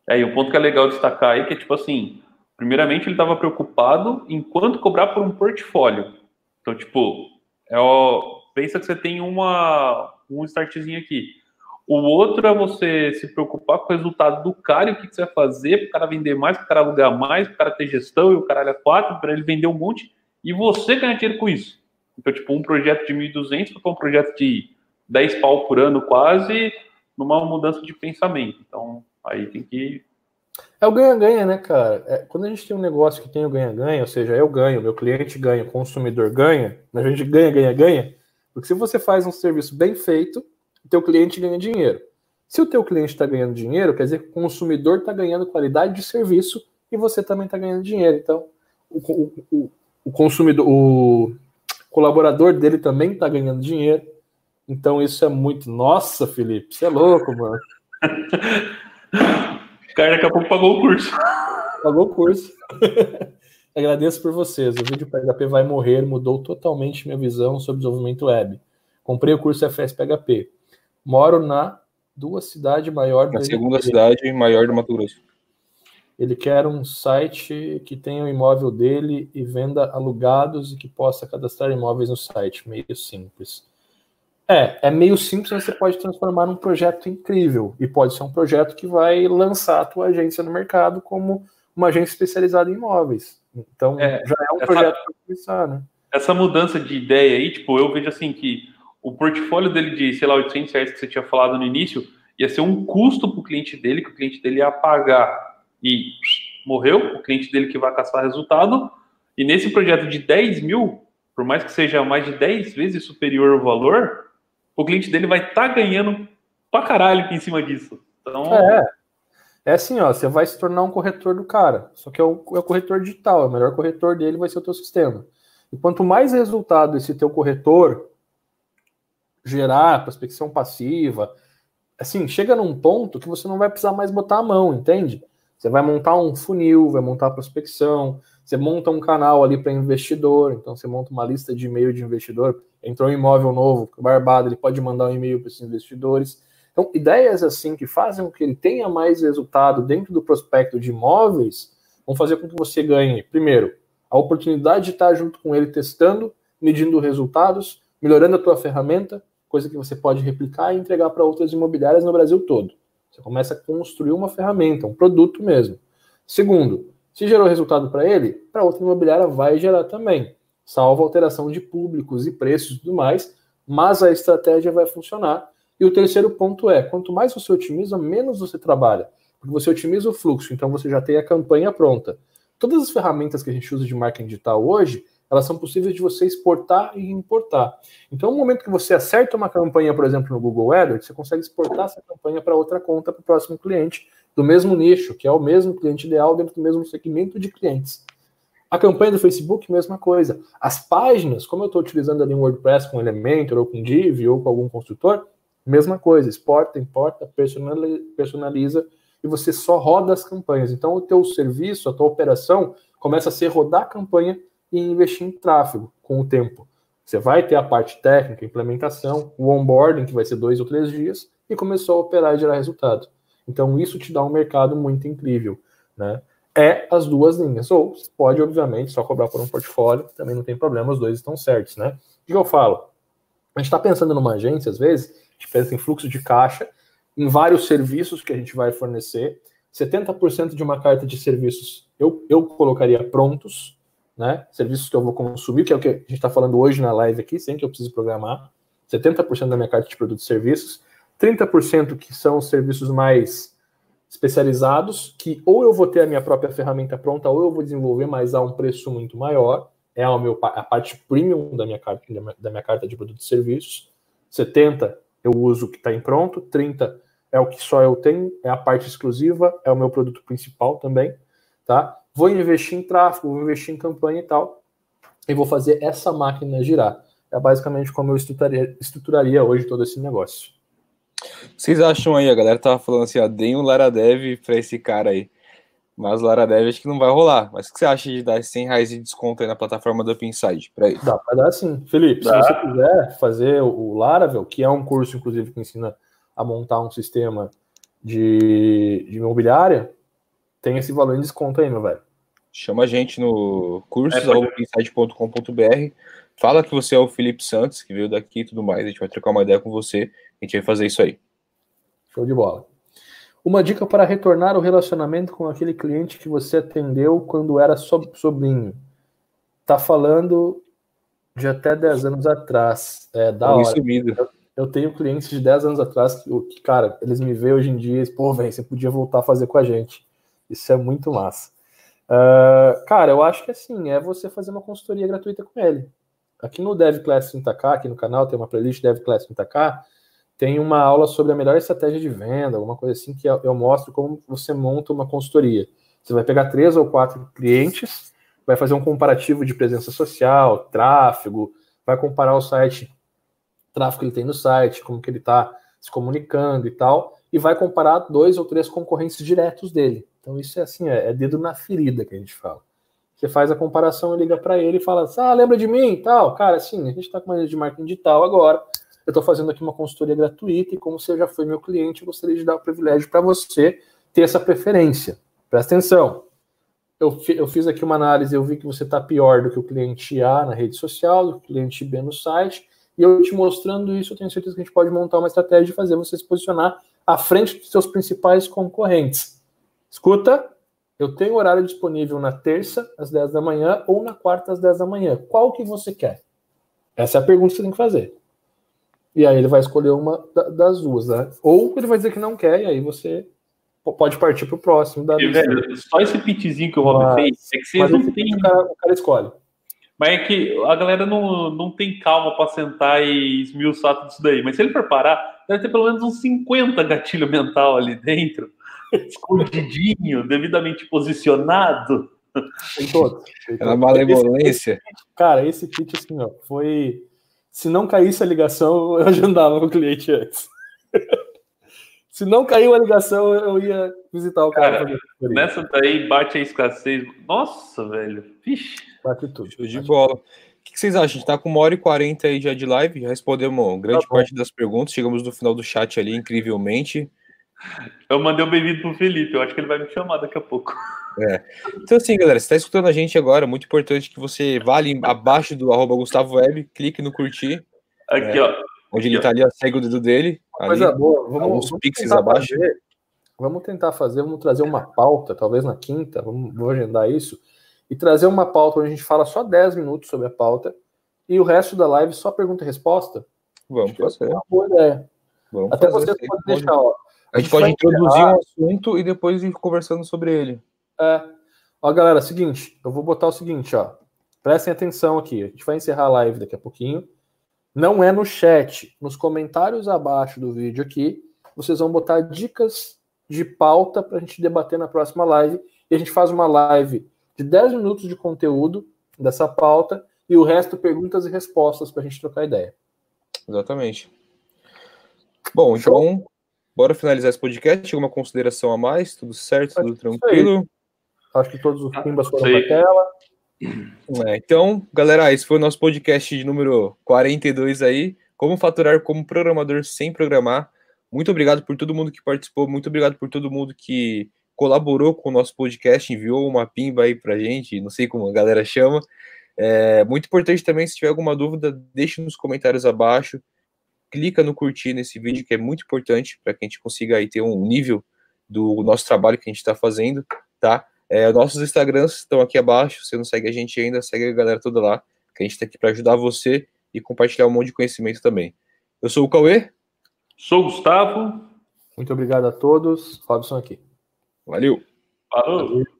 B: É, e um ponto que é legal destacar aí, que é tipo assim, primeiramente ele estava preocupado em quanto cobrar por um portfólio. Então, tipo, é o, pensa que você tem uma, um startzinho aqui. O outro é você se preocupar com o resultado do cara e o que, que você vai fazer para o cara vender mais, para o cara alugar mais, para o cara ter gestão e o caralho é quatro, para ele vender um monte e você ganhar dinheiro com isso. Então, tipo, um projeto de 1.200 para um projeto de 10 pau por ano quase, numa mudança de pensamento. Então, aí tem que.
C: É o ganha-ganha, né, cara? É, quando a gente tem um negócio que tem o ganha-ganha, ou seja, eu ganho, meu cliente ganha, o consumidor ganha, a gente ganha, ganha, ganha. Porque se você faz um serviço bem feito, o teu cliente ganha dinheiro. Se o teu cliente está ganhando dinheiro, quer dizer que o consumidor está ganhando qualidade de serviço e você também está ganhando dinheiro. Então, o, o, o consumidor, o colaborador dele também está ganhando dinheiro. Então isso é muito. Nossa, Felipe, você é louco, mano.
B: o cara daqui a pouco pagou o curso.
C: Pagou o curso. Agradeço por vocês. O vídeo PHP vai morrer mudou totalmente minha visão sobre desenvolvimento web. Comprei o curso FS PHP. Moro na duas cidade maior.
A: Na segunda cidade maior do Mato Grosso.
C: Ele quer um site que tenha o imóvel dele e venda alugados e que possa cadastrar imóveis no site. Meio simples. É, é meio simples, mas você pode transformar num projeto incrível. E pode ser um projeto que vai lançar a tua agência no mercado como uma agência especializada em imóveis. Então, é, já é um essa, projeto para começar, né?
B: Essa mudança de ideia aí, tipo, eu vejo assim que o portfólio dele de, sei lá, 800 reais que você tinha falado no início, ia ser um custo para o cliente dele, que o cliente dele ia pagar e morreu, o cliente dele que vai caçar resultado. E nesse projeto de 10 mil, por mais que seja mais de 10 vezes superior ao valor, o cliente dele vai estar tá ganhando pra caralho em cima disso. Então...
C: É. É assim, ó, você vai se tornar um corretor do cara. Só que é o, é o corretor digital, é o melhor corretor dele vai ser o teu sistema. E quanto mais resultado esse teu corretor gerar, prospecção passiva, assim, chega num ponto que você não vai precisar mais botar a mão, entende? Você vai montar um funil, vai montar prospecção, você monta um canal ali para investidor, então você monta uma lista de e-mail de investidor, entrou um imóvel novo, barbado, ele pode mandar um e-mail para esses investidores. Então, ideias assim que fazem com que ele tenha mais resultado dentro do prospecto de imóveis vão fazer com que você ganhe, primeiro, a oportunidade de estar junto com ele testando, medindo resultados, melhorando a tua ferramenta, coisa que você pode replicar e entregar para outras imobiliárias no Brasil todo. Você começa a construir uma ferramenta, um produto mesmo. Segundo, se gerou resultado para ele, para outra imobiliária vai gerar também, salvo alteração de públicos e preços e tudo mais, mas a estratégia vai funcionar. E o terceiro ponto é: quanto mais você otimiza, menos você trabalha. Porque você otimiza o fluxo, então você já tem a campanha pronta. Todas as ferramentas que a gente usa de marketing digital hoje, elas são possíveis de você exportar e importar. Então, no momento que você acerta uma campanha, por exemplo, no Google AdWords, você consegue exportar essa campanha para outra conta, para o próximo cliente, do mesmo nicho, que é o mesmo cliente ideal dentro do mesmo segmento de clientes. A campanha do Facebook, mesma coisa. As páginas, como eu estou utilizando ali um WordPress com Elementor, ou com Div, ou com algum construtor, mesma coisa. Exporta, importa, personaliza, e você só roda as campanhas. Então, o teu serviço, a tua operação, começa a ser rodar a campanha e investir em tráfego com o tempo. Você vai ter a parte técnica, implementação, o onboarding, que vai ser dois ou três dias, e começou a operar e gerar resultado. Então, isso te dá um mercado muito incrível. Né? É as duas linhas. Ou você pode, obviamente, só cobrar por um portfólio, também não tem problema, os dois estão certos. Né? O que eu falo? A gente está pensando numa agência, às vezes, a gente pensa em fluxo de caixa, em vários serviços que a gente vai fornecer. 70% de uma carta de serviços eu, eu colocaria prontos, né? Serviços que eu vou consumir, que é o que a gente está falando hoje na live aqui, sem que eu precise programar. 70% da minha carta de produtos e serviços. 30% que são os serviços mais especializados, que ou eu vou ter a minha própria ferramenta pronta, ou eu vou desenvolver, mas a um preço muito maior. É a, meu, a parte premium da minha, carta, da minha carta de produtos e serviços. 70% eu uso o que está em pronto, 30% é o que só eu tenho, é a parte exclusiva, é o meu produto principal também, tá? Vou investir em tráfego, vou investir em campanha e tal, e vou fazer essa máquina girar. É basicamente como eu estruturaria, estruturaria hoje todo esse negócio.
A: Vocês acham aí, a galera tava falando assim, ó, deem um Laradev para esse cara aí. Mas o Laradev acho que não vai rolar. Mas o que você acha de dar 100 reais de desconto aí na plataforma do Upside para isso?
C: Dá para dar sim. Felipe, Dá. se você quiser fazer o Laravel, que é um curso, inclusive, que ensina a montar um sistema de, de imobiliária, tem esse valor em desconto aí, meu velho.
A: Chama a gente no cursos.insight.com.br. Fala que você é o Felipe Santos, que veio daqui e tudo mais. A gente vai trocar uma ideia com você. A gente vai fazer isso aí.
C: Show de bola. Uma dica para retornar o relacionamento com aquele cliente que você atendeu quando era sobrinho. Tá falando de até 10 anos atrás. É da hora. Eu, eu, tenho clientes de 10 anos atrás que, que, cara, eles me veem hoje em dia e pô, velho, você podia voltar a fazer com a gente. Isso é muito massa. Uh, cara, eu acho que assim, é você fazer uma consultoria gratuita com ele. Aqui no Dev Class 30K, aqui no canal, tem uma playlist Dev Class 30K tem uma aula sobre a melhor estratégia de venda, alguma coisa assim, que eu mostro como você monta uma consultoria. Você vai pegar três ou quatro clientes, vai fazer um comparativo de presença social, tráfego, vai comparar o site, tráfego que ele tem no site, como que ele está se comunicando e tal, e vai comparar dois ou três concorrentes diretos dele. Então isso é assim, é, é dedo na ferida que a gente fala. Você faz a comparação, liga para ele e fala, ah, lembra de mim tal. Cara, assim, a gente está com uma de marketing digital agora, eu estou fazendo aqui uma consultoria gratuita e como você já foi meu cliente, eu gostaria de dar o privilégio para você ter essa preferência. Presta atenção. Eu, eu fiz aqui uma análise, eu vi que você está pior do que o cliente A na rede social, do que o cliente B no site, e eu te mostrando isso, eu tenho certeza que a gente pode montar uma estratégia de fazer você se posicionar à frente dos seus principais concorrentes. Escuta, eu tenho horário disponível na terça, às 10 da manhã, ou na quarta, às 10 da manhã. Qual que você quer? Essa é a pergunta que você tem que fazer. E aí ele vai escolher uma das duas, né? Ou ele vai dizer que não quer, e aí você pode partir para o próximo da
B: lista. Velho, só esse pitzinho que o Rob fez é que vocês não têm.
C: O cara, o cara escolhe.
B: Mas é que a galera não, não tem calma para sentar e esmiuçar tudo isso daí. Mas se ele for parar, deve ter pelo menos uns 50 gatilho mental ali dentro, escondidinho, devidamente posicionado.
C: Tem todos.
A: É uma malevolência.
C: Esse, cara, esse pitch assim, ó, foi se não caísse a ligação, eu agendava o cliente antes. Se não caiu a ligação, eu ia visitar o cara.
B: cara nessa daí bate a escassez. Nossa, velho. Vixe.
C: Bate tudo.
A: Show de bola. O que vocês acham? A gente tá com uma hora e quarenta aí já de live. Já respondemos grande tá parte das perguntas. Chegamos no final do chat ali, incrivelmente.
B: Eu mandei um bem-vindo pro Felipe. Eu acho que ele vai me chamar daqui a pouco.
A: É. Então, assim, galera, você está escutando a gente agora, muito importante que você vá ali abaixo do arroba Gustavo Web, clique no curtir.
B: Aqui, é, ó.
A: Onde ele está ali, ó, segue o dedo dele.
C: Coisa ali, boa. Vamos, vamos pixels abaixo. Fazer, vamos tentar fazer, vamos trazer uma pauta, talvez na quinta, vamos, vamos agendar isso, e trazer uma pauta onde a gente fala só 10 minutos sobre a pauta e o resto da live só pergunta e resposta.
A: Vamos fazer. É
C: uma boa ideia. Vamos Até fazer, você pode deixar, ó.
A: A gente, a gente pode introduzir um assunto e depois ir conversando sobre ele.
C: É. Ó, galera, seguinte, eu vou botar o seguinte, ó. Prestem atenção aqui. A gente vai encerrar a live daqui a pouquinho. Não é no chat, nos comentários abaixo do vídeo aqui, vocês vão botar dicas de pauta para a gente debater na próxima live. E a gente faz uma live de 10 minutos de conteúdo dessa pauta e o resto perguntas e respostas para a gente trocar ideia.
A: Exatamente. Bom, então, bora finalizar esse podcast. Alguma consideração a mais? Tudo certo? Tudo tranquilo?
C: Acho que todos os pimbas foram para a tela.
A: É, então, galera, esse foi o nosso podcast de número 42 aí. Como faturar como programador sem programar. Muito obrigado por todo mundo que participou, muito obrigado por todo mundo que colaborou com o nosso podcast, enviou uma pimba aí pra gente, não sei como a galera chama. É muito importante também, se tiver alguma dúvida, deixe nos comentários abaixo. Clica no curtir nesse vídeo, que é muito importante para que a gente consiga aí ter um nível do nosso trabalho que a gente está fazendo, tá? É, nossos Instagrams estão aqui abaixo. Se não segue a gente ainda, segue a galera toda lá. Que a gente está aqui para ajudar você e compartilhar um monte de conhecimento também. Eu sou o Cauê.
B: Sou o Gustavo.
C: Muito obrigado a todos. Robson aqui.
A: Valeu.
B: Falou. Valeu.